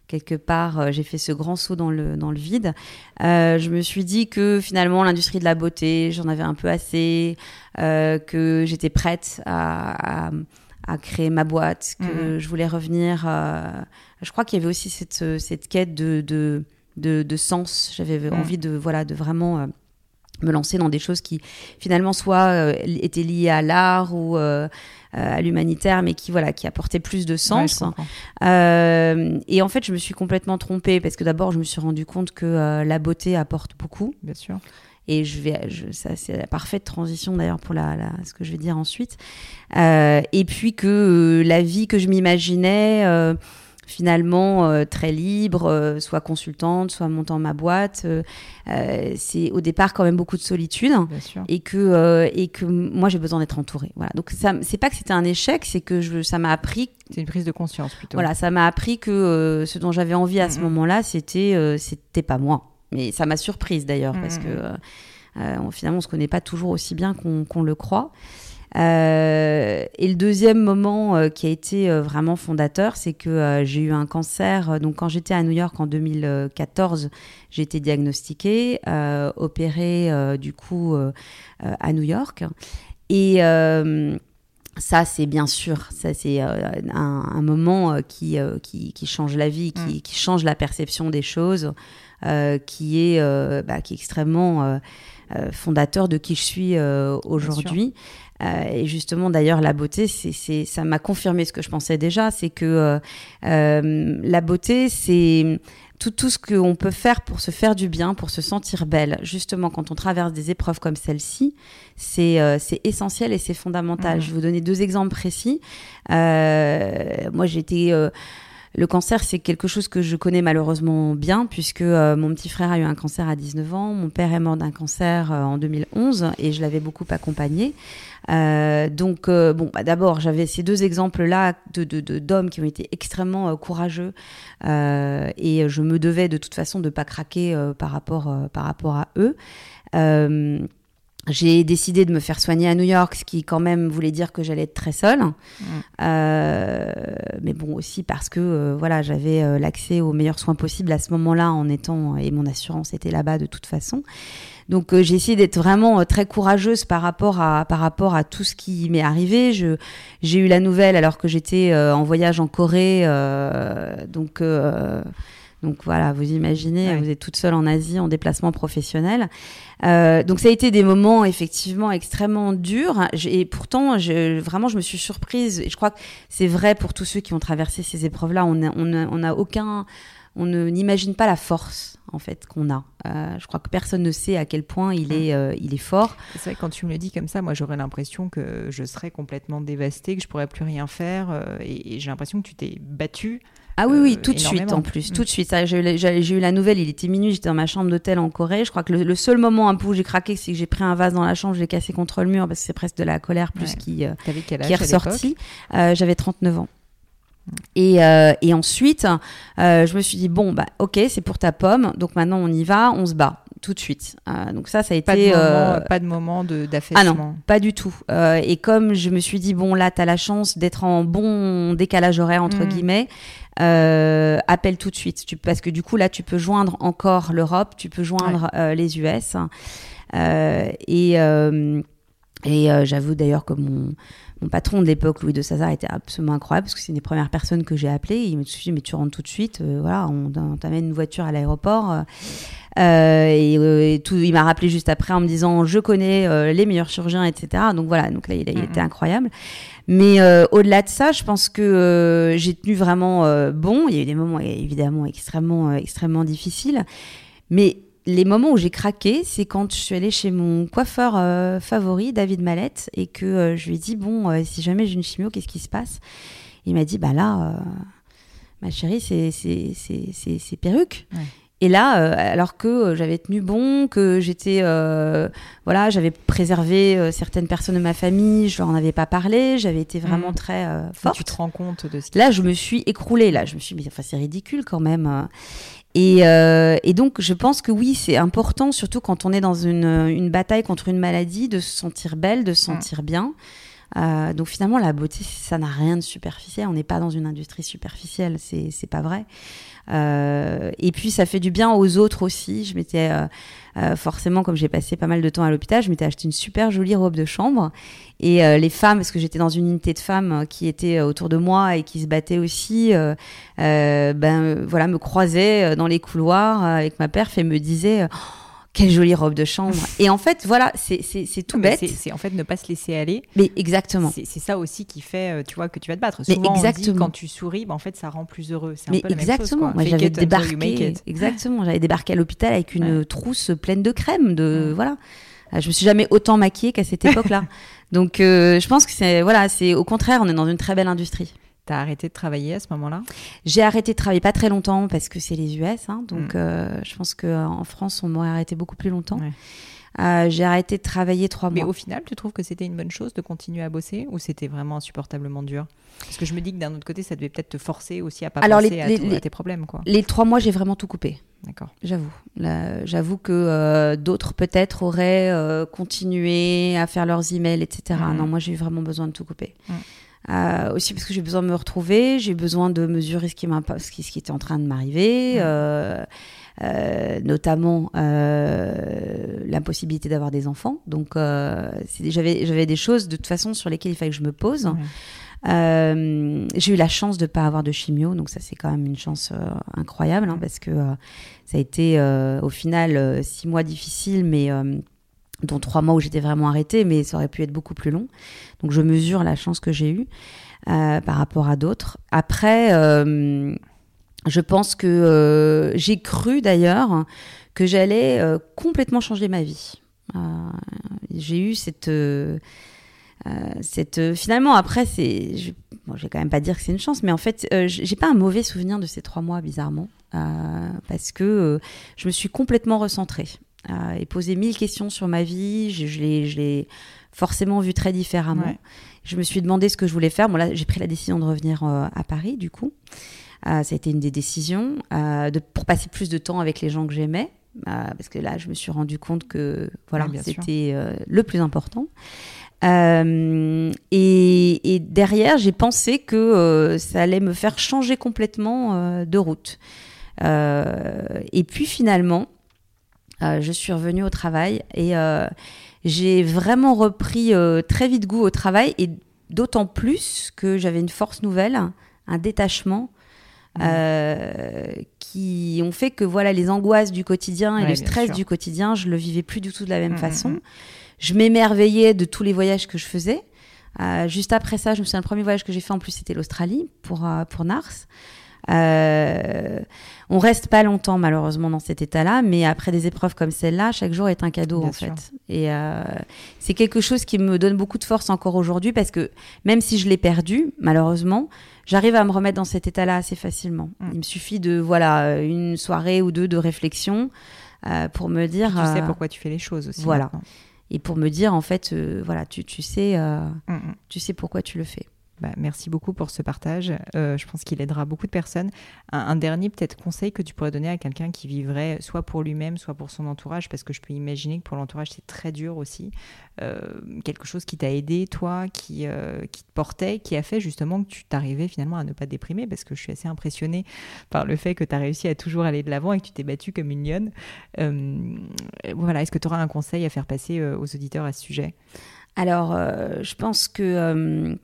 quelque part, j'ai fait ce grand saut dans le, dans le vide. je me suis dit que finalement, l'industrie de la beauté, j'en avais un peu assez, que j'étais prête à, à à créer ma boîte, que mhm. je voulais revenir. Euh, je crois qu'il y avait aussi cette, euh, cette quête de, de, de, sens. J'avais mhm. envie de, voilà, de vraiment euh, me lancer dans des choses qui finalement soit étaient liées à l'art ou à l'humanitaire, mais qui voilà, qui apportaient plus de sens. et en fait, je me suis complètement trompée parce que d'abord, je me suis rendu compte que la beauté apporte beaucoup. Bien sûr. Et je vais, je, ça c'est la parfaite transition d'ailleurs pour la, la, ce que je vais dire ensuite. Euh, et puis que euh, la vie que je m'imaginais, euh, finalement euh, très libre, euh, soit consultante, soit montant ma boîte, c'est au départ quand même beaucoup de solitude. Et que et que moi j'ai besoin d'être entourée. Voilà. Donc ça, c'est pas que c'était un échec, c'est que je, ça m'a appris. C'est une prise de conscience plutôt. Voilà, ça m'a appris que ce dont j'avais envie à ce moment-là, c'était c'était pas moi. Mais ça m'a surprise d'ailleurs, parce que mmh. euh, euh, finalement, on se connaît pas toujours aussi bien qu'on le croit. Euh, et le deuxième moment qui a été vraiment fondateur, c'est que j'ai eu un cancer. Donc, quand j'étais à New York en 2014, j'ai été diagnostiquée, opérée du coup à New York. Et ça, c'est bien sûr, ça c'est un, moment qui, qui, qui, change la vie, qui, mmh. qui, change la perception des choses. Euh, qui, est, euh, bah, qui est extrêmement euh, fondateur de qui je suis aujourd'hui. et justement, d'ailleurs, la beauté, c'est, ça m'a confirmé ce que je pensais déjà, c'est que la beauté, c'est tout, tout ce qu'on peut faire pour se faire du bien, pour se sentir belle. Justement, quand on traverse des épreuves comme celle-ci, c'est c'est essentiel et c'est fondamental. Mmh. Je vais vous donner deux exemples précis. moi, j'étais le cancer, c'est quelque chose que je connais malheureusement bien, puisque euh, mon petit frère a eu un cancer à 19 ans, mon père est mort d'un cancer euh, en 2011 et je l'avais beaucoup accompagné. Euh, donc, bon, bah, d'abord, j'avais ces deux exemples-là de, d'hommes qui ont été extrêmement courageux et je me devais de toute façon de pas craquer par, rapport, par rapport à eux. j'ai décidé de me faire soigner à New York, ce qui quand même voulait dire que j'allais être très seule. Euh, mais bon, aussi parce que euh, voilà, j'avais euh, l'accès aux meilleurs soins possibles à ce moment-là en étant et mon assurance était là-bas de toute façon. Donc j'ai essayé d'être vraiment très courageuse par rapport à par rapport à tout ce qui m'est arrivé. Je j'ai eu la nouvelle alors que j'étais en voyage en Corée, donc donc voilà, vous imaginez, vous êtes toute seule en Asie en déplacement professionnel. Euh, donc ça a été des moments effectivement extrêmement durs. Et pourtant, je, vraiment, je me suis surprise. Et je crois que c'est vrai pour tous ceux qui ont traversé ces épreuves-là. On n'a on a, aucun, on n'imagine pas la force en fait qu'on a. Euh, je crois que personne ne sait à quel point il est, euh, il est fort. C'est vrai que quand tu me le dis comme ça, moi j'aurais l'impression que je serais complètement dévastée, que je pourrais plus rien faire. et, et j'ai l'impression que tu t'es battue ah oui, oui, euh, tout de suite en plus, tout de suite. J'ai eu, la nouvelle, il était minuit, j'étais dans ma chambre d'hôtel en Corée. Je crois que le, seul moment un peu où j'ai craqué, c'est que j'ai pris un vase dans la chambre, je l'ai cassé contre le mur parce que c'est presque de la colère plus qui, euh, qui est ressorti. Euh, J'avais 39 ans. Et, euh, et, ensuite, je me suis dit bon bah ok c'est pour ta pomme donc maintenant on y va on se bat tout de suite euh, donc ça ça a été pas de moment, d'affaissement ah non pas du tout et comme je me suis dit bon là tu as la chance d'être en bon décalage horaire entre mm. guillemets euh, appelle tout de suite. Tu, parce que du coup, là, tu peux joindre encore l'Europe, tu peux joindre euh, les US. Euh, et euh, et j'avoue d'ailleurs que mon, mon patron de l'époque, Louis de Sazar, était absolument incroyable parce que c'est une des premières personnes que j'ai appelées. Il me dit mais tu rentres tout de suite. voilà, on, t'amène une voiture à l'aéroport. et, tout, il m'a rappelé juste après en me disant je connais les meilleurs chirurgiens, etc. Donc voilà, donc là il, il était incroyable. Mais euh, au-delà de ça, je pense que euh, j'ai tenu vraiment euh, bon. Il y a eu des moments évidemment extrêmement, extrêmement difficiles. Mais les moments où j'ai craqué, c'est quand je suis allée chez mon coiffeur favori, David Mallette, et que je lui ai dit Bon, si jamais j'ai une chimio, qu'est-ce qui se passe? Il m'a dit Bah là, ma chérie, c'est perruque. Ouais. Et là, euh, alors que euh, j'avais tenu bon, que j'étais, euh, voilà, j'avais préservé certaines personnes de ma famille, je leur en avais pas parlé, j'avais été vraiment mmh. très forte. tu te rends compte de ce Là, je me suis écroulée. Là, je me suis dit, enfin, c'est ridicule quand même. Et, et, donc, je pense que oui, c'est important, surtout quand on est dans une, une, bataille contre une maladie, de se sentir belle, de se mmh. sentir bien. Euh, donc finalement, la beauté, ça n'a rien de superficiel. On n'est pas dans une industrie superficielle, c'est pas vrai. Euh, et puis ça fait du bien aux autres aussi. Je m'étais euh, euh, forcément, comme j'ai passé pas mal de temps à l'hôpital, je m'étais acheté une super jolie robe de chambre. Et les femmes, parce que j'étais dans une unité de femmes qui étaient autour de moi et qui se battaient aussi, ben voilà, me croisaient dans les couloirs avec ma perf et me disaient. Quelle jolie robe de chambre. Et en fait, voilà, c'est tout bête. C'est en fait ne pas se laisser aller. Mais exactement. C'est ça aussi qui fait, euh, tu vois, que tu vas te battre. Souvent, mais exactement. On dit, quand tu souris, bah, en fait, ça rend plus heureux. C'est un peu exactement. Moi, j'avais débarqué. Exactement. J'avais débarqué à l'hôpital avec une trousse pleine de crème. De voilà. Euh, je me suis jamais autant maquillée qu'à cette époque-là. Donc, euh, je pense que c'est voilà, c'est au contraire, on est dans une très belle industrie. T'as arrêté de travailler à ce moment-là? J'ai arrêté de travailler pas très longtemps parce que c'est les US, hein, donc mm. euh, je pense qu'en France on m'aurait arrêté beaucoup plus longtemps. Euh, j'ai arrêté de travailler trois mois. Mais au final, tu trouves que c'était une bonne chose de continuer à bosser ou c'était vraiment insupportablement dur? Parce que je me dis que d'un autre côté, ça devait peut-être te forcer aussi à pas penser à, tes problèmes. Quoi. Les trois mois, j'ai vraiment tout coupé. D'accord. J'avoue. J'avoue que euh, d'autres peut-être auraient continué à faire leurs emails, etc. Mm. Non, moi j'ai eu vraiment besoin de tout couper. Mm. Euh, aussi parce que j'ai besoin de me retrouver, j'ai besoin de mesurer ce qui, ce qui, ce qui était en train de m'arriver, euh, euh, notamment euh, l'impossibilité d'avoir des enfants. Donc euh, j'avais des choses de toute façon sur lesquelles il fallait que je me pose. Euh, j'ai eu la chance de ne pas avoir de chimio, donc ça c'est quand même une chance incroyable hein, parce que ça a été au final six mois difficiles, mais dont trois mois où j'étais vraiment arrêtée, mais ça aurait pu être beaucoup plus long. Donc je mesure la chance que j'ai eue euh, par rapport à d'autres. Après, euh, je pense que euh, j'ai cru d'ailleurs que j'allais complètement changer ma vie. j'ai eu cette... cette finalement après c'est je, bon, vais quand même pas dire que c'est une chance mais en fait j'ai pas un mauvais souvenir de ces trois mois bizarrement parce que je me suis complètement recentrée et posé mille questions sur ma vie. Je, je l'ai forcément vu très différemment. Je me suis demandé ce que je voulais faire. Bon, là, j'ai pris la décision de revenir euh, à Paris, du coup. Euh, ça a été une des décisions euh, de, pour passer plus de temps avec les gens que j'aimais. parce que là, je me suis rendu compte que voilà, c'était le plus important. Euh, et, derrière, j'ai pensé que euh, ça allait me faire changer complètement euh, de route. et puis finalement, je suis revenue au travail et j'ai vraiment repris très vite goût au travail et d'autant plus que j'avais une force nouvelle, un détachement. Mmh. qui ont fait que voilà les angoisses du quotidien et le stress du quotidien, je le vivais plus du tout de la même mmh, façon. Mmh, je m'émerveillais de tous les voyages que je faisais. Euh, juste après ça, je me souviens, le premier voyage que j'ai fait en plus, c'était l'Australie pour, euh, pour Nars. Euh, on reste pas longtemps malheureusement dans cet état-là, mais après des épreuves comme celle-là, chaque jour est un cadeau en fait. Et euh, c'est quelque chose qui me donne beaucoup de force encore aujourd'hui parce que même si je l'ai perdu, malheureusement, j'arrive à me remettre dans cet état-là assez facilement. Mm. Il me suffit de voilà une soirée ou deux de réflexion euh, pour me dire. Tu sais pourquoi tu fais les choses aussi. Voilà et pour me dire en fait voilà tu, tu sais mm, mm. tu sais pourquoi tu le fais bah, merci beaucoup pour ce partage. Euh, je pense qu'il aidera beaucoup de personnes. Un, dernier peut-être conseil que tu pourrais donner à quelqu'un qui vivrait soit pour lui-même, soit pour son entourage, parce que je peux imaginer que pour l'entourage c'est très dur aussi. Euh, quelque chose qui t'a aidé, toi, qui, euh, qui te portait, qui a fait justement que tu t'arrivais finalement à ne pas déprimer, parce que je suis assez impressionnée par le fait que tu as réussi à toujours aller de l'avant et que tu t'es battue comme une lionne. voilà, est-ce que tu auras un conseil à faire passer aux auditeurs à ce sujet? Alors, je pense que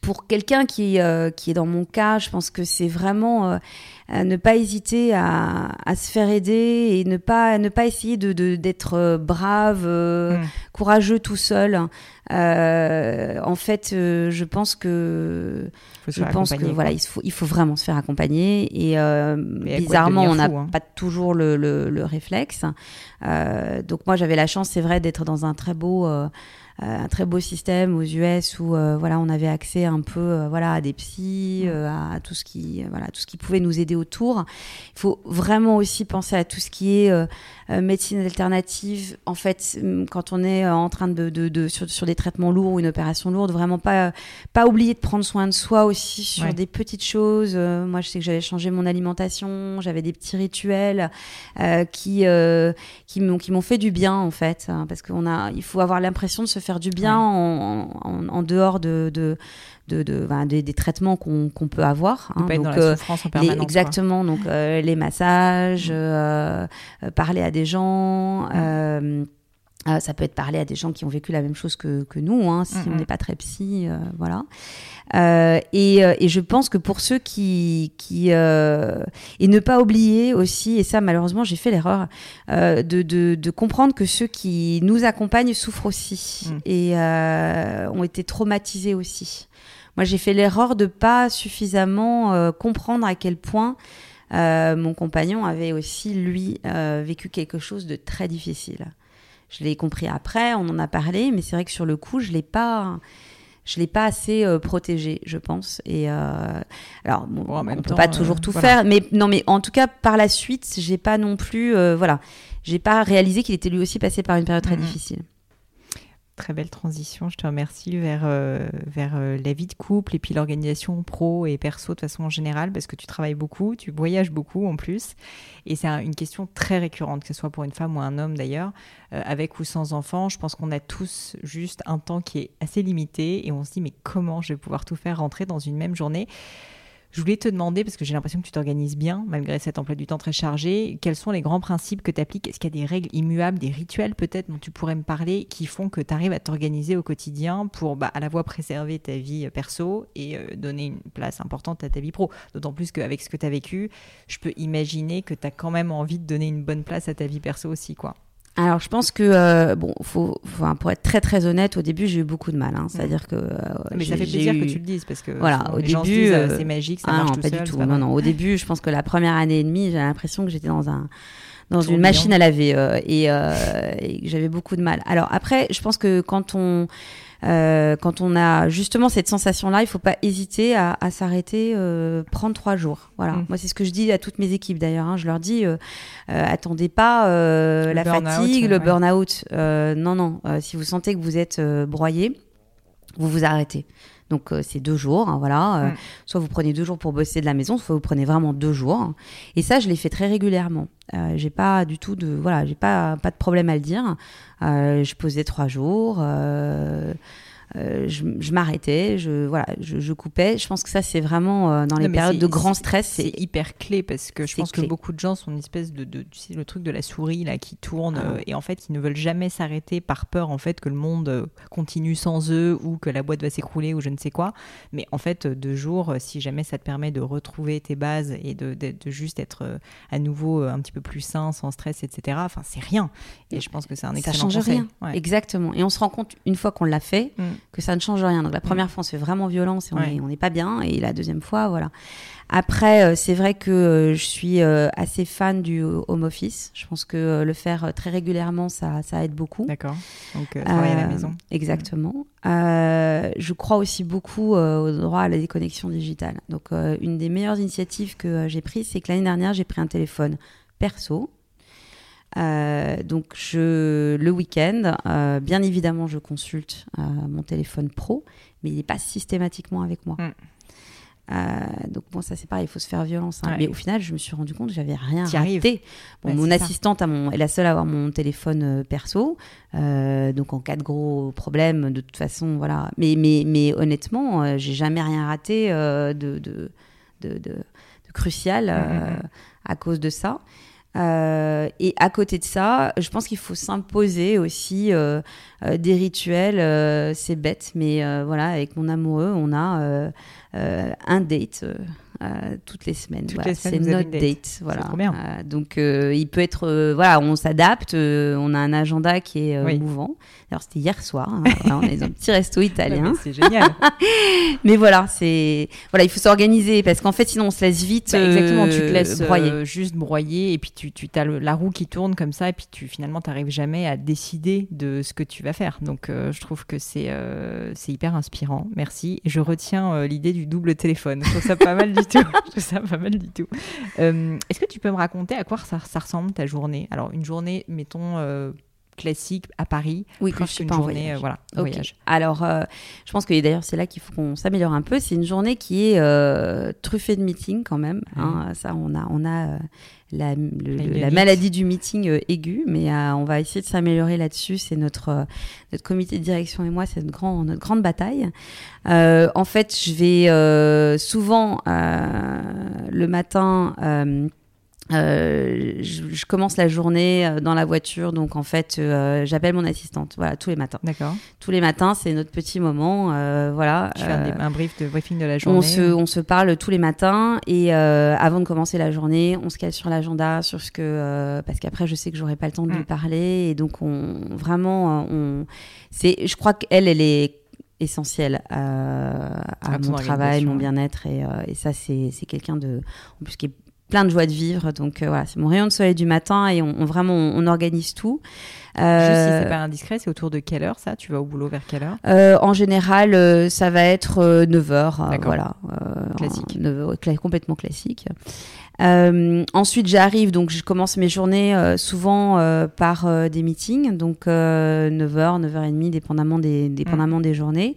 pour quelqu'un qui, euh, qui est dans mon cas, je pense que c'est vraiment euh, ne pas hésiter à, à, se faire aider et ne pas ne pas essayer de d'être euh, brave, mm. courageux tout seul. en fait, je pense que je pense que voilà, il faut il faut vraiment se faire accompagner et, bizarrement on n'a hein. pas toujours le, le, le réflexe. donc moi j'avais la chance, c'est vrai, d'être dans un très beau euh, un très beau système aux US où euh, voilà on avait accès un peu euh, voilà à des psys, à, tout ce qui voilà tout ce qui pouvait nous aider autour. Il faut vraiment aussi penser à tout ce qui est médecine alternative. En fait, quand on est en train de, de, de sur, sur, des traitements lourds ou une opération lourde, vraiment pas pas oublier de prendre soin de soi aussi sur des petites choses. moi, je sais que j'avais changé mon alimentation, j'avais des petits rituels qui qui m'ont qui m'ont fait du bien en fait, hein, parce qu'on a il faut avoir l'impression de se faire du bien en, en, dehors de, de, de, de des, traitements qu'on peut avoir. Hein. donc, dans la euh, souffrance en permanence, exactement. Donc euh, les massages, mm. euh, parler à des gens. Mm. ça peut être parler à des gens qui ont vécu la même chose que, que nous, hein, si on n'est pas très psy, voilà. Euh, et, euh, et, je pense que pour ceux qui, qui euh, et ne pas oublier aussi, et ça malheureusement j'ai fait l'erreur, de, de, de, comprendre que ceux qui nous accompagnent souffrent aussi mm. et ont été traumatisés aussi. Moi j'ai fait l'erreur de pas suffisamment comprendre à quel point mon compagnon avait aussi lui vécu quelque chose de très difficile. Je l'ai compris après, on en a parlé, mais c'est vrai que sur le coup je l'ai pas je l'ai pas assez euh, protégé, je pense. Et euh, alors, bon, on ne peut pas toujours euh, tout faire, mais non, mais en tout cas, par la suite, j'ai pas non plus, voilà, j'ai pas réalisé qu'il était lui aussi passé par une période très difficile. Très belle transition, je te remercie vers, euh, vers euh, la vie de couple et puis l'organisation pro et perso de façon générale parce que tu travailles beaucoup, tu voyages beaucoup en plus. Et c'est une question très récurrente, que ce soit pour une femme ou un homme d'ailleurs, euh, avec ou sans enfant. Je pense qu'on a tous juste un temps qui est assez limité et on se dit mais comment je vais pouvoir tout faire rentrer dans une même journée? Je voulais te demander, parce que j'ai l'impression que tu t'organises bien, malgré cet emploi du temps très chargé, quels sont les grands principes que tu appliques Est-ce qu'il y a des règles immuables, des rituels peut-être dont tu pourrais me parler qui font que tu arrives à t'organiser au quotidien pour bah, à la fois préserver ta vie perso et euh, donner une place importante à ta vie pro? D'autant plus qu'avec ce que tu as vécu, je peux imaginer que tu as quand même envie de donner une bonne place à ta vie perso aussi, quoi. Alors, je pense que, euh, bon, faut, pour être très très honnête, au début, j'ai eu beaucoup de mal. Hein. C'est-à-dire que. Euh, mais ça fait plaisir que tu le dises parce que. Voilà, au les début. Euh, c'est magique, ça ah, marche non, pas du tout. Non, non. Au début, je pense que la première année et demie, j'ai l'impression que j'étais dans un dans une machine à laver et, et j'avais beaucoup de mal. Alors après, je pense que quand on euh, quand on a justement cette sensation-là, il faut pas hésiter à, à s'arrêter, euh, prendre trois jours. Voilà. Mm. Moi, c'est ce que je dis à toutes mes équipes d'ailleurs. Hein. Je leur dis, euh, euh attendez pas la fatigue, le burn-out. non, non. si vous sentez que vous êtes broyé, vous vous arrêtez. Donc euh, c'est deux jours, hein, voilà. Euh, Mm. Soit vous prenez deux jours pour bosser de la maison, soit vous prenez vraiment deux jours. Et ça, je l'ai fait très régulièrement. Euh, j'ai pas du tout de voilà, j'ai pas pas de problème à le dire. Je posais trois jours. Euh, je je m'arrêtais, je voilà, je, je coupais. Je pense que ça c'est vraiment euh, dans les Non, périodes de grand stress, C'est hyper clé parce que je pense clé. que beaucoup de gens sont une espèce de, de tu sais, le truc de la souris là qui tourne Ah. euh, et en fait qui ne veulent jamais s'arrêter par peur en fait que le monde continue sans eux ou que la boîte va s'écrouler ou je ne sais quoi. Mais en fait, deux jours, si jamais ça te permet de retrouver tes bases et de, de- de juste être à nouveau un petit peu plus sain, sans stress, etc. Enfin, c'est rien. Et je pense que c'est un ça excellent change conseil. rien. Ouais. Exactement. Et on se rend compte une fois qu'on l'a fait Mm. Que ça ne change rien. Donc la première fois, on se fait vraiment violence et on Ouais. n'est pas bien. Et la deuxième fois, voilà. Après, euh, c'est vrai que euh, je suis euh, assez fan du home office. Je pense que le faire très régulièrement, ça, ça aide beaucoup. D'accord. Donc, euh, travailler à la maison. Exactement. Euh, je crois aussi beaucoup au droit à la déconnexion digitale. Donc, une des meilleures initiatives que j'ai prises, c'est que l'année dernière, j'ai pris un téléphone perso. Euh, donc, je, le week-end, euh, bien évidemment, je consulte euh, mon téléphone pro, mais il n'est pas systématiquement avec moi. Mm. Euh, donc bon ça c'est pareil il faut se faire violence hein. Ouais. mais au final je me suis rendu compte que j'avais rien T'y raté bon, Ouais, mon assistante mon, est la seule à avoir mon téléphone perso donc en cas de gros problème, de toute façon, voilà. Mais, mais, mais honnêtement, j'ai jamais rien raté de, de, de, de- de crucial euh, Mhm. à cause de ça. Euh, et à côté de ça, je pense qu'il faut s'imposer aussi euh, euh, des rituels. c'est bête, mais voilà, avec mon amoureux, on a un date. Euh, toutes les semaines, Voilà, c'est notre date. date. voilà. trop bien. Euh, donc euh, il peut être, voilà, on s'adapte, on a un agenda qui est Oui. mouvant. Alors c'était hier soir, hein, voilà, on est dans un petit resto italien. mais C'est génial. Mais voilà, c'est voilà, il faut s'organiser parce qu'en fait sinon on se laisse vite Bah, exactement, tu te laisses broyer. juste broyer et puis tu, tu as la roue qui tourne comme ça et puis tu finalement t'arrives jamais à décider de ce que tu vas faire. Donc je trouve que c'est c'est hyper inspirant. Merci. Je retiens l'idée du double téléphone. Je trouve ça pas mal du Je trouve ça pas mal du tout. Euh, Est-ce que tu peux me raconter à quoi ça, ça ressemble ta journée? Alors une journée, mettons euh, classique à Paris, Oui, plus quand je suis une pas en voyage. euh, voilà, en Ok. voyage. Alors, euh, je pense que d'ailleurs c'est là qu'il faut qu'on s'améliore un peu. C'est une journée qui est euh, truffée de meetings quand même. hein. Ça, on a, on a euh, la, le- maladie du meeting euh, aigu, mais on va essayer de s'améliorer là-dessus. C'est notre notre comité de direction et moi, c'est notre grand notre grande bataille. En fait, je vais souvent le matin. Euh, je, je commence la journée euh, dans la voiture, donc en fait, euh, j'appelle mon assistante. Voilà, tous les matins D'accord. tous les matins, c'est notre petit moment. euh, voilà. Tu fais un, un brief de briefing de la journée. on se, on se parle tous les matins et euh, avant de commencer la journée, on se cale sur l'agenda, sur ce que euh, parce qu'après je sais que j'aurai pas le temps de lui Mm. parler et donc on vraiment on c'est je crois qu'elle elle est essentielle euh, à, À mon travail, mon bien-être et, euh, et ça c'est c'est quelqu'un de en plus qui est plein de joie de vivre donc euh, voilà c'est mon rayon de soleil du matin et on, on- vraiment on, on organise tout Juste si Euh, c'est pas indiscret, c'est autour de quelle heure ça? Tu vas au boulot vers quelle heure? Euh, en général, ça va être 9h. D'accord. voilà. Classique. 9 complètement classique. Ensuite, j'arrive, donc je commence mes journées souvent par des meetings, donc 9h, 9h30, dépendamment des, dépendamment des journées.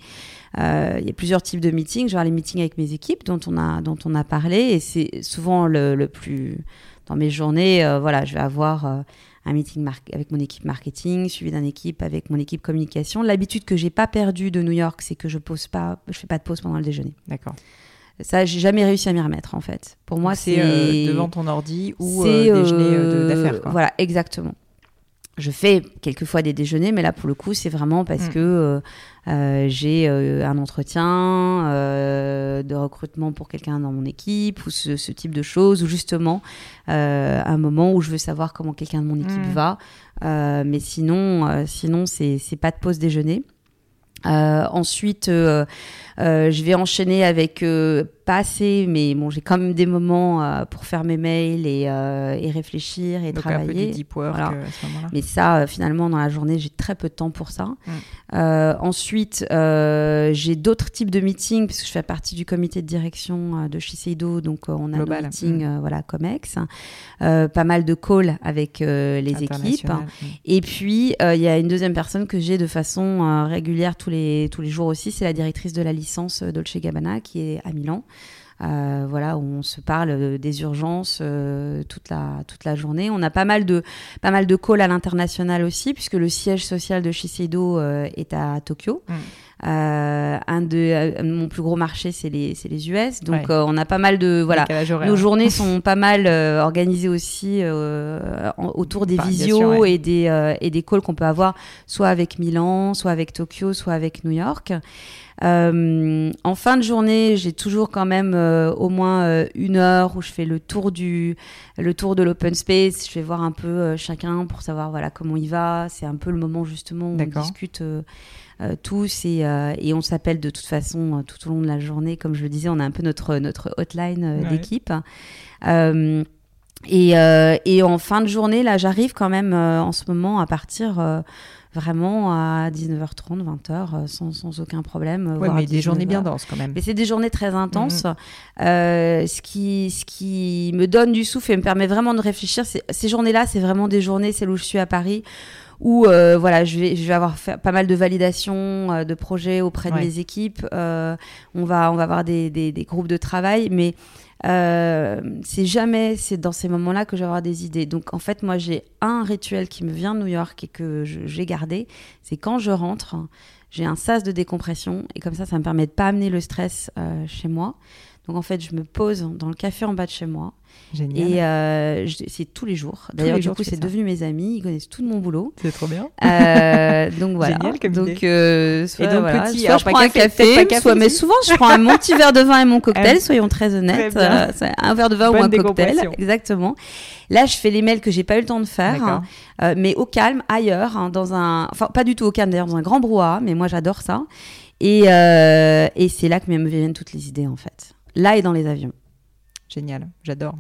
Euh, Il y a plusieurs types de meetings. Avoir les meetings avec mes équipes dont on a, dont on a parlé, et c'est souvent le, le plus. Dans mes journées, euh, voilà, je vais avoir euh, un meeting avec mon équipe marketing, suivi d'une équipe avec mon équipe communication. L'habitude que j'ai pas perdue de New York, c'est que je pose pas, je fais pas de pause pendant le déjeuner. D'accord. Ça, j'ai jamais réussi à m'y remettre en fait. Pour moi, c'est euh, devant ton ordi ou euh, déjeuner euh, d'affaires. Voilà, exactement. Je fais quelquefois des déjeuners, mais là pour le coup, c'est vraiment parce Mm. que j'ai euh, un entretien euh, de recrutement pour quelqu'un dans mon équipe ou ce, ce type de choses, ou justement euh, un moment où je veux savoir comment quelqu'un de mon équipe Mm. va. Euh, mais sinon, euh, sinon c'est c'est pas de pause déjeuner. Euh, ensuite, euh, euh, je vais enchaîner avec euh, pas assez, mais bon, j'ai quand même des moments euh, pour faire mes mails et, euh, et réfléchir et Donc travailler. un peu du deep work Voilà. euh, à ce moment-là. Mais ça, euh, finalement, dans la journée, j'ai très peu de temps pour ça. Mm. Ensuite, j'ai d'autres types de meetings, puisque je fais partie du comité de direction de Shiseido, donc on a Global. nos meetings, Mm. voilà, COMEX, pas mal de calls avec les équipes. Mm. Et puis, il y a une deuxième personne que j'ai de façon régulière tous les, tous les jours aussi, c'est la directrice de la licence Dolce Gabbana qui est à Milan. Euh, voilà, où on se parle euh, des urgences euh, toute, la, toute la journée. On a pas mal de, pas mal de calls à l'international aussi, puisque le siège social de Shiseido est à Tokyo. Mm. Euh, un de euh, mon plus gros marché, c'est les, c'est les US. Donc, Ouais. euh, on a pas mal de. Voilà. Nos journées sont pas mal organisées aussi euh, en- autour des Bah, visios sûr, ouais. et, des, euh, et des calls qu'on peut avoir soit avec Milan, soit avec Tokyo, soit avec New York. Euh, en fin de journée, j'ai toujours quand même euh, au moins euh, une heure où je fais le tour du le tour de l'open space. Je vais voir un peu chacun pour savoir voilà comment il va. C'est un peu le moment justement où on discute tous et, euh, et on s'appelle de toute façon euh, tout au long de la journée. Comme je le disais, on a un peu notre notre hotline euh, Ouais. d'équipe. Euh, et, euh, et en fin de journée, là, j'arrive quand même euh, en ce moment à partir euh, vraiment à 19h30, 20h, euh, sans, sans aucun problème. euh, voire mais des journées 19h. bien denses quand même. Mais c'est des journées très intenses. Mhm. Euh, ce, qui, ce qui me donne du souffle et me permet vraiment de réfléchir, ces journées-là, c'est vraiment des journées, celles où je suis à Paris, où euh, voilà, je vais, je vais avoir fait pas mal de validations euh, de projets auprès Ouais. de mes équipes. Euh, on, va, on va avoir des, des, des groupes de travail, mais c'est jamais c'est dans ces moments-là que je vais avoir des idées. Donc en fait, moi, j'ai un rituel qui me vient de New York et que j'ai gardé. C'est quand je rentre, j'ai un sas de décompression et comme ça, ça me permet de pas amener le stress chez moi. Donc en fait, je me pose dans le café en bas de chez moi Génial. et euh, c'est tous les jours. D'ailleurs, du jours, coup, c'est devenu mes amis. Ils connaissent tout de mon boulot. C'est trop bien. Euh, donc voilà. Génial comme donc euh, soit, Et donc, voilà, petit, soit je prends un café, soit mais souvent je prends un mon petit verre de vin et mon cocktail. Soyons très honnêtes, Très. Euh, un verre de vin ou un cocktail, exactement. Là, je fais les mails que j'ai pas eu le temps de faire, hein, mais au calme, ailleurs, hein, dans un, enfin pas du tout au calme d'ailleurs, dans un grand brouhaha. Mais moi, j'adore ça. Et, et c'est là que me viennent toutes les idées en fait. Là et dans les avions. Génial, j'adore.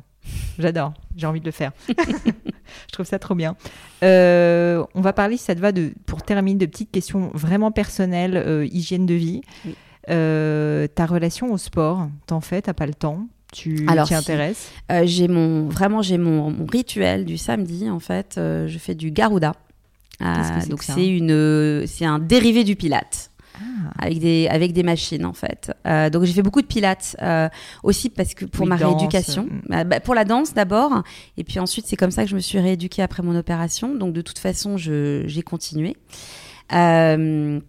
J'adore, j'ai envie de le faire. je trouve ça trop bien. Euh, on va parler, si ça te va, de, pour terminer, de petites questions vraiment personnelles, euh, hygiène de vie. Oui. Euh, ta relation au sport, t'en fais, t'as pas le temps tu t'y intéresses? J'ai mon vraiment j'ai mon, mon rituel du samedi en fait. Je fais du Garuda. Euh, c'est donc c'est une c'est un dérivé du Pilate. Ah, avec des avec des machines en fait. Euh, donc j'ai fait beaucoup de pilates euh, aussi parce que pour Oui, ma danse, rééducation, mm. Bah, bah, pour la danse d'abord, et puis ensuite c'est comme ça que je me suis rééduquée après mon opération. Donc de toute façon je j'ai continué. Euh,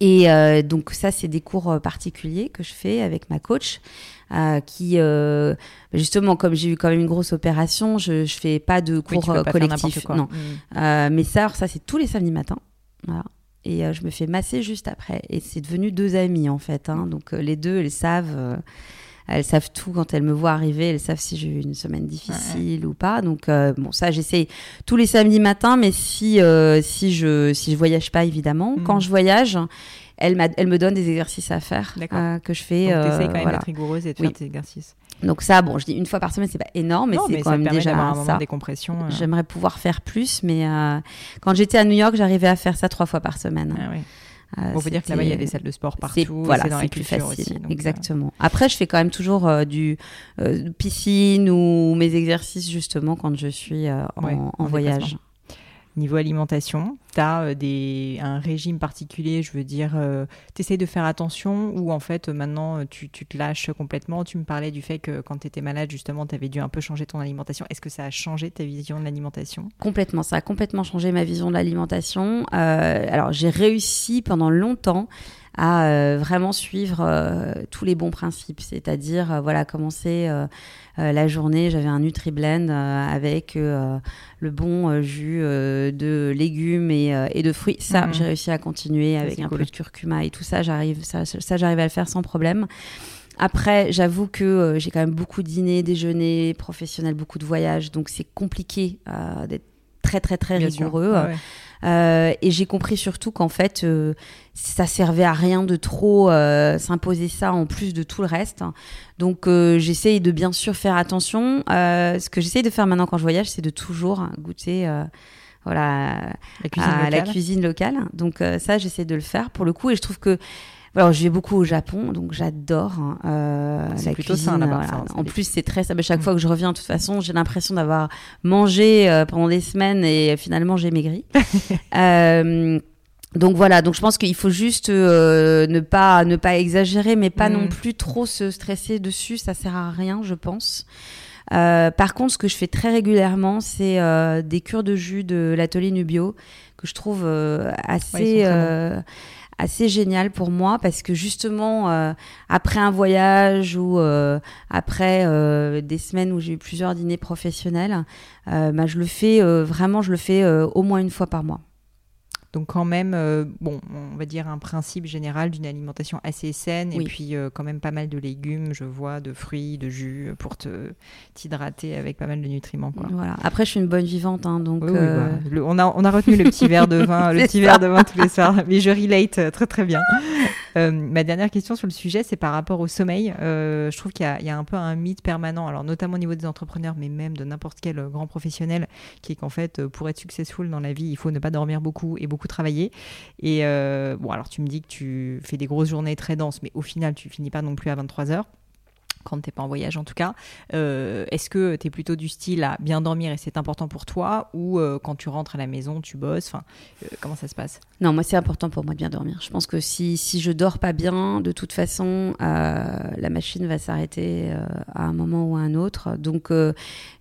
et euh, donc ça c'est des cours particuliers que je fais avec ma coach. euh, qui euh, justement comme j'ai eu quand même une grosse opération je je fais pas de oui, cours n'importe collectifs non Mm. mais ça, alors ça c'est tous les samedis matins. Voilà. Et euh, je me fais masser juste après. Et c'est devenu deux amies en fait. hein. Donc euh, les deux, elles savent, euh, elles savent tout quand elles me voient arriver. Elles savent si j'ai eu une semaine difficile ou pas. Donc euh, bon, ça j'essaye tous les samedis matins. Mais si euh, si je si je voyage pas évidemment, Mhm. quand je voyage, elle elle me donne des exercices à faire euh, que je fais. Donc, quand même voilà. d'être rigoureuse et de Oui. faire tes exercices. Donc ça, bon, je dis une fois par semaine, c'est pas énorme, mais c'est quand ça même déjà un moment ça. décompression. euh. J'aimerais pouvoir faire plus, mais euh, quand j'étais à New York, j'arrivais à faire ça trois fois par semaine. Ah ouais. Euh, On peut dire que là-bas, il y a des salles de sport partout. voilà, c'est plus facile. aussi. donc, euh, exactement. Après, je fais quand même toujours euh, du piscine ou mes exercices justement quand je suis en, Ouais, en en voyage. Niveau alimentation, tu as des, un régime particulier, je veux dire, tu essaies de faire attention ou en fait euh, maintenant euh, tu, tu te lâches complètement Tu me parlais du fait que quand tu étais malade, justement, tu avais dû un peu changer ton alimentation. Est-ce que ça a changé ta vision de l'alimentation? Complètement, ça a complètement changé ma vision de l'alimentation. Euh, alors, j'ai réussi pendant longtemps à euh, vraiment suivre euh, tous les bons principes, c'est-à-dire euh, voilà commencer euh, euh, la journée, j'avais un NutriBlend euh, avec euh, le bon euh, jus euh, de légumes et, euh, et de fruits. Ça, Mhm. j'ai réussi à continuer Ça, avec un cool. peu de curcuma et tout ça. J'arrive, ça, ça j'arrive à le faire sans problème. Après, j'avoue que euh, j'ai quand même beaucoup de dîners, déjeuners professionnels, beaucoup de voyages, donc c'est compliqué euh, d'être très très très Bien rigoureux. Ouais. Et j'ai compris surtout qu'en fait, ça servait à rien de trop s'imposer ça en plus de tout le reste. Donc j'essaye de bien sûr faire attention. ce que j'essaye de faire maintenant quand je voyage, c'est de toujours goûter voilà, la cuisine, à la cuisine locale. Donc ça, j'essaie de le faire pour le coup. Et je trouve que alors, je vais beaucoup au Japon, donc j'adore hein, euh, la cuisine. Hein, en plus, c'est très ça. Chaque mm. fois que je reviens, de toute façon, j'ai l'impression d'avoir mangé euh, pendant des semaines et finalement j'ai maigri. euh, donc voilà, donc je pense qu'il faut juste euh, ne pas ne pas exagérer, mais pas non mm. plus trop se stresser dessus. Ça sert à rien, je pense. Euh, par contre, ce que je fais très régulièrement, c'est euh, des cures de jus de l'atelier Nubio que je trouve assez assez génial pour moi parce que justement euh, après un voyage ou euh, après euh, des semaines où j'ai eu plusieurs dîners professionnels, bah, je le fais vraiment, je le fais au moins une fois par mois. Donc quand même, euh, bon, on va dire un principe général d'une alimentation assez saine et puis euh, quand même pas mal de légumes, je vois, de fruits, de jus pour te t'hydrater avec pas mal de nutriments. Quoi. Voilà. Après, je suis une bonne vivante, hein, donc. Euh, bah, on a on a retenu le petit verre de vin, le petit verre de vin tous les soirs, mais je relate très très bien. ma dernière question sur le sujet, c'est par rapport au sommeil. je trouve qu'il y, y, a un peu un mythe permanent, alors notamment au niveau des entrepreneurs, mais même de n'importe quel grand professionnel, qui est qu'en fait, pour être successful dans la vie, il faut ne pas dormir beaucoup et beaucoup travailler. Et euh, bon, alors tu me dis que tu fais des grosses journées très denses, mais au final, tu finis pas non plus à 23 heures quand tu n'es pas en voyage en tout cas. Euh, est-ce que tu es plutôt du style à bien dormir et c'est important pour toi ou euh, quand tu rentres à la maison, tu bosses enfin, Comment ça se passe? Non, moi c'est important pour moi de bien dormir. Je pense que si, si je dors pas bien, de toute façon, la machine va s'arrêter à un moment ou à un autre. Donc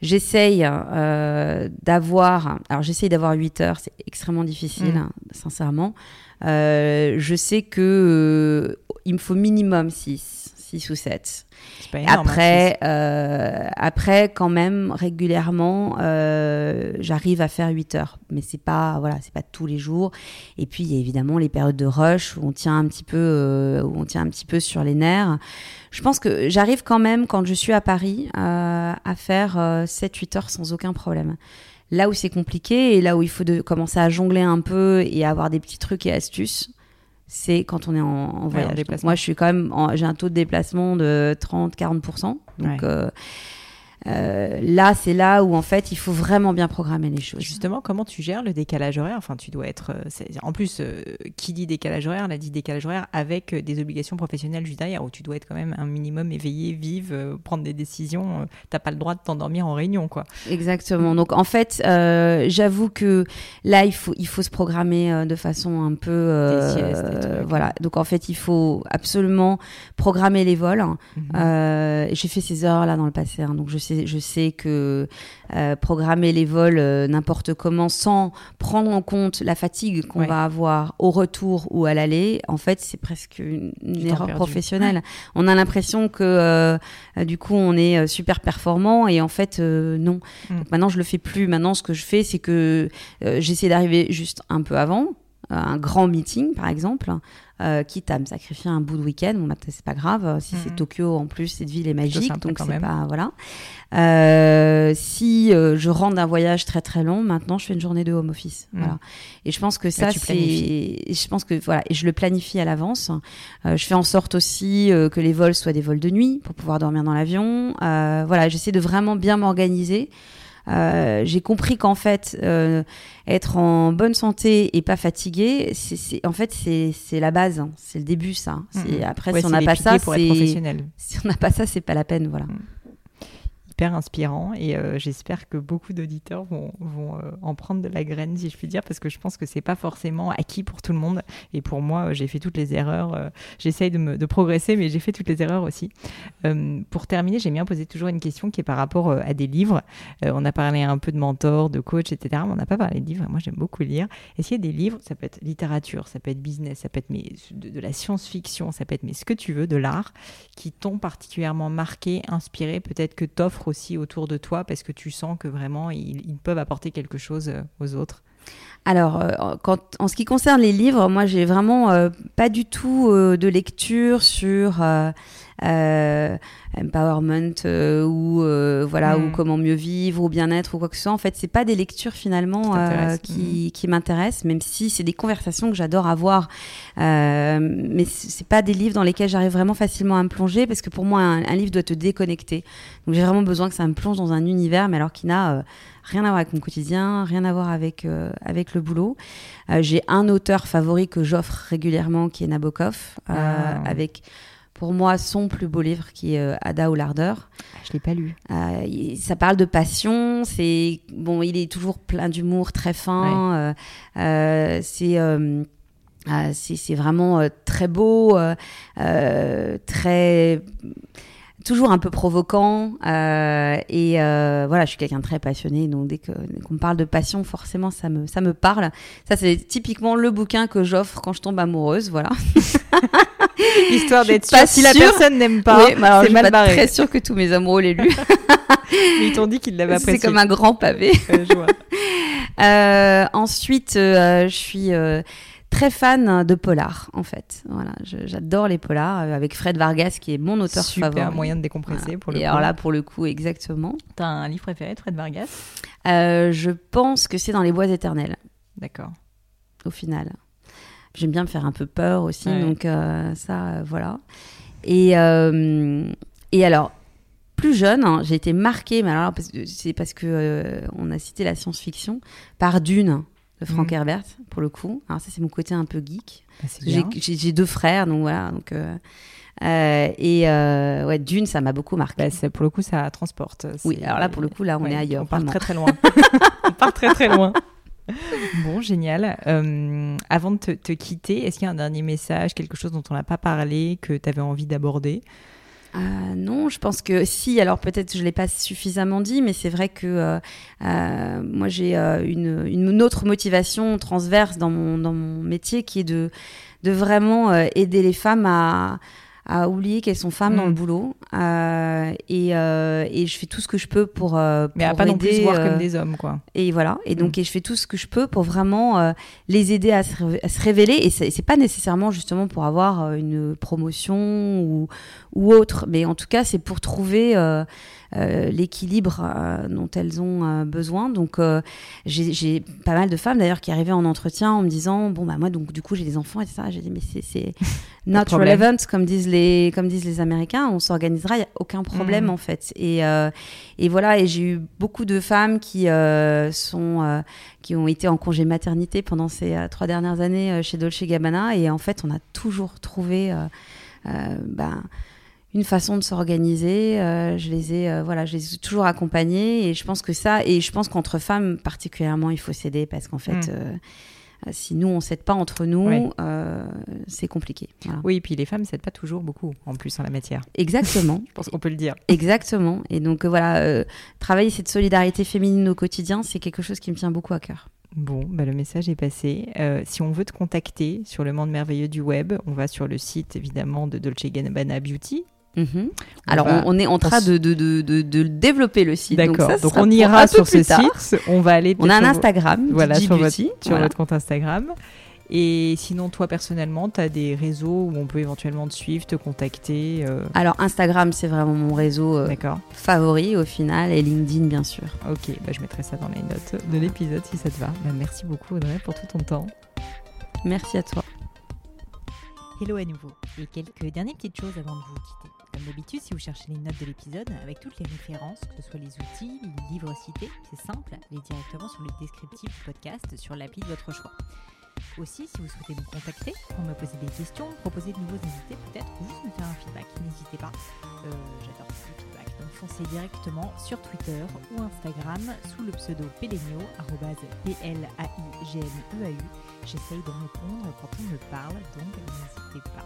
j'essaye d'avoir... Alors j'essaye d'avoir 8 heures, c'est extrêmement difficile, mm. sincèrement. je sais que il me faut minimum 6 6 ou 7. après, euh, après, quand même, régulièrement, euh, j'arrive à faire 8 heures. Mais c'est pas, voilà, c'est pas tous les jours. Et puis, il y a évidemment les périodes de rush où on tient un petit peu, euh, où on tient un petit peu sur les nerfs. Je pense que j'arrive quand même, quand je suis à Paris, à faire 7-8 heures sans aucun problème. Là où c'est compliqué et là où il faut de, commencer à jongler un peu et avoir des petits trucs et astuces, c'est quand on est en, voyage. moi, je suis quand même, j'ai un taux de déplacement de 30-40%. Donc, euh, euh, là, c'est là où en fait, il faut vraiment bien programmer les choses. Justement, comment tu gères le décalage horaire? Enfin, tu dois être. Euh, en plus, euh, qui dit décalage horaire, la dit décalage horaire avec des obligations professionnelles juste derrière, où tu dois être quand même un minimum éveillé, vive, prendre des décisions. T'as pas le droit de t'endormir en réunion, quoi. Exactement. Donc, en fait, j'avoue que là, il faut, il faut se programmer de façon un peu. voilà. Donc, en fait, il faut absolument programmer les vols. Mhm. J'ai fait ces heures là dans le passé, hein, donc je sais je sais que euh, programmer les vols euh, n'importe comment sans prendre en compte la fatigue qu'on va avoir au retour ou à l'aller, en fait, c'est presque une, erreur professionnelle. On a l'impression que euh, du coup, on est super performant et en fait, non. Mm. maintenant, je le fais plus. Maintenant, ce que je fais, c'est que j'essaie d'arriver juste un peu avant, un grand meeting, par exemple, euh, quitte à me sacrifier un bout de week-end. Bon, bah, c'est pas grave. Si c'est mhm. Tokyo, en plus, cette ville est magique, donc c'est pas voilà. Euh, si euh, je rentre d'un voyage très très long, maintenant, je fais une journée de home office. Mhm. Voilà. Et je pense que ça, c'est, je pense que voilà, et je le planifie à l'avance. je fais en sorte aussi que les vols soient des vols de nuit pour pouvoir dormir dans l'avion. voilà, j'essaie de vraiment bien m'organiser. Euh, j'ai compris qu'en fait, euh, être en bonne santé et pas fatigué, c'est en fait c'est la base, hein. c'est le début ça. Mm Après, si on n'a pas ça, c'est si on n'a pas ça, c'est pas la peine, voilà. Mm hyper inspirant et euh, j'espère que beaucoup d'auditeurs vont, vont euh, en prendre de la graine, si je puis dire, parce que je pense que c'est pas forcément acquis pour tout le monde. Et pour moi, euh, j'ai fait toutes les erreurs. J'essaye de, progresser, mais j'ai fait toutes les erreurs aussi. pour terminer, j'aime bien poser toujours une question qui est par rapport à des livres. on a parlé un peu de mentor, de coach, etc. Mais on n'a pas parlé de livres. Moi, j'aime beaucoup lire. Est-ce qu'il y a des livres Ça peut être littérature, ça peut être business, ça peut être mais, de, de la science-fiction, ça peut être mais ce que tu veux, de l'art, qui t'ont particulièrement marqué, inspiré, peut-être que t'offres aussi autour de toi parce que tu sens que vraiment ils, peuvent apporter quelque chose euh, aux autres. Alors, euh, en ce qui concerne les livres, moi, j'ai vraiment euh, pas du tout de lecture sur empowerment ou voilà ou Mm. comment mieux vivre ou bien-être ou quoi que ce soit. En fait, c'est pas des lectures finalement Qui qui m'intéressent, même si c'est des conversations que j'adore avoir. Euh, mais c'est pas des livres dans lesquels j'arrive vraiment facilement à me plonger parce que pour moi, un, un livre doit te déconnecter. Donc j'ai vraiment besoin que ça me plonge dans un univers, mais alors qui n'a euh, rien à voir avec mon quotidien, rien à voir avec, euh, avec le boulot. Euh, j'ai un auteur favori que j'offre régulièrement qui est Nabokov, euh, Ah. avec pour moi son plus beau livre qui est euh, Ada ou l'ardeur. Je l'ai pas lu. Euh, ça parle de passion. C'est bon, il est toujours plein d'humour, très fin. euh, euh, c'est c'est vraiment très beau, très toujours un peu provoquant. euh, et euh, voilà, je suis quelqu'un de très passionné, donc dès qu'on me parle de passion, forcément, ça me ça me parle. Ça, c'est typiquement le bouquin que j'offre quand je tombe amoureuse. Voilà. Histoire Je suis d'être sûr. pas Si la sûre. personne n'aime pas, Oui, mais alors, je c'est suis mal pas barré. très sûre que tous mes amoureux l'aient lu. Mais ils t'ont dit qu'ils l'avaient apprécié. C'est comme un grand pavé. Euh, je vois. Euh, ensuite, euh, je suis euh, très fan de polar, en fait. Voilà, j'adore les polars euh, avec Fred Vargas, qui est mon auteur Super favori. moyen de décompresser Voilà. pour le Et coup. alors là, pour le coup, exactement. T'as un livre préféré de Fred Vargas? Euh, je pense que c'est dans les bois éternels, D'accord. au final. J'aime bien me faire un peu peur aussi, Ouais. donc euh, ça, euh, voilà. Et, et alors, plus jeune, hein, j'ai été marquée, mais alors c'est parce que euh, on a cité la science-fiction par Dune de Frank Mhm. Herbert pour le coup. Alors ça, c'est mon côté un peu geek. Bah, J'ai deux frères, donc voilà. Donc, euh, euh, et euh, ouais, Dune, ça m'a beaucoup marqué. Bah, pour le coup, ça transporte. oui, alors là, pour le coup, là, on Ouais, est ailleurs. On part vraiment. très très loin. on part très très loin. Bon, génial. Avant de te, te quitter, est-ce qu'il y a un dernier message, quelque chose dont on n'a pas parlé, que tu avais envie d'aborder? Euh, non, je pense que si, alors peut-être je ne l'ai pas suffisamment dit, mais c'est vrai que euh, euh, moi j'ai euh, une, une autre motivation transverse dans mon, dans mon métier qui est de, de vraiment euh, aider les femmes à, à oublier qu'elles sont femmes dans Mm. le boulot. Euh, et, euh, et je fais tout ce que je peux pour. euh, Mais à pour pas non plus voir comme des hommes, quoi. Et voilà. Et donc, Mm. et je fais tout ce que je peux pour vraiment euh, les aider à se, à se révéler. Et c'est pas nécessairement justement pour avoir une promotion ou, ou autre, mais en tout cas, c'est pour trouver euh, euh, l'équilibre euh, dont elles ont besoin. Donc, j'ai pas mal de femmes d'ailleurs qui arrivaient en entretien en me disant bon bah moi donc du coup j'ai des enfants et ça. J'ai dit mais c'est- not relevant comme disent les comme disent les Américains. On s'organisera, il y a aucun problème Mhm. en fait. Et et voilà, et j'ai eu beaucoup de femmes qui sont qui ont été en congé maternité pendant ces trois dernières années chez Dolce Gabbana, et en fait, on a toujours trouvé euh, ben, une façon de s'organiser. Euh, je les ai, euh, voilà, je les ai toujours accompagnées, et je pense que ça, et je pense qu'entre femmes particulièrement, il faut s'aider parce qu'en fait. Mm. euh, si nous on s'aide pas entre nous, c'est compliqué. Voilà. Oui, et puis les femmes s'aident pas toujours beaucoup, en plus, en la matière. Exactement. Je pense qu'on peut le dire. Exactement. Et donc voilà, travailler cette solidarité féminine au quotidien, c'est quelque chose qui me tient beaucoup à cœur. Bon, bah, le message est passé. Euh, si on veut te contacter sur le monde merveilleux du web, on va sur le site évidemment de Dolce Gabbana Beauty. Mhm. Alors on, on est en train de, de, de, de, de développer le site. D'accord. ça, Donc, on ira sur ce tard. site. On va aller. On a un Instagram, Voilà, sur, votre, sur voilà. votre compte Instagram. Et sinon, toi personnellement, tu as des réseaux où on peut éventuellement te suivre, te contacter. euh, Alors Instagram, c'est vraiment mon réseau euh, favori au final, et LinkedIn bien sûr. Ok, bah, je mettrai ça dans les notes de l'épisode si ça te va. Bah, merci beaucoup Audrey pour tout ton temps. Merci à toi. Hello à nouveau. Et quelques dernières petites choses avant de vous quitter. Comme d'habitude, si vous cherchez les notes de l'épisode avec toutes les références, que ce soit les outils, les livres cités, c'est simple, allez directement sur le descriptif du podcast sur l'appli de votre choix. Aussi, si vous souhaitez me contacter pour me poser des questions, proposer de nouveaux invités peut-être, ou juste me faire un feedback, n'hésitez pas. Euh, J'adore le feedback. Donc foncez directement sur Twitter ou Instagram sous le pseudo Pelenio, arrobase P-L-A-I-G-N-E-A-U. J'essaye de répondre quand on me parle, donc n'hésitez pas.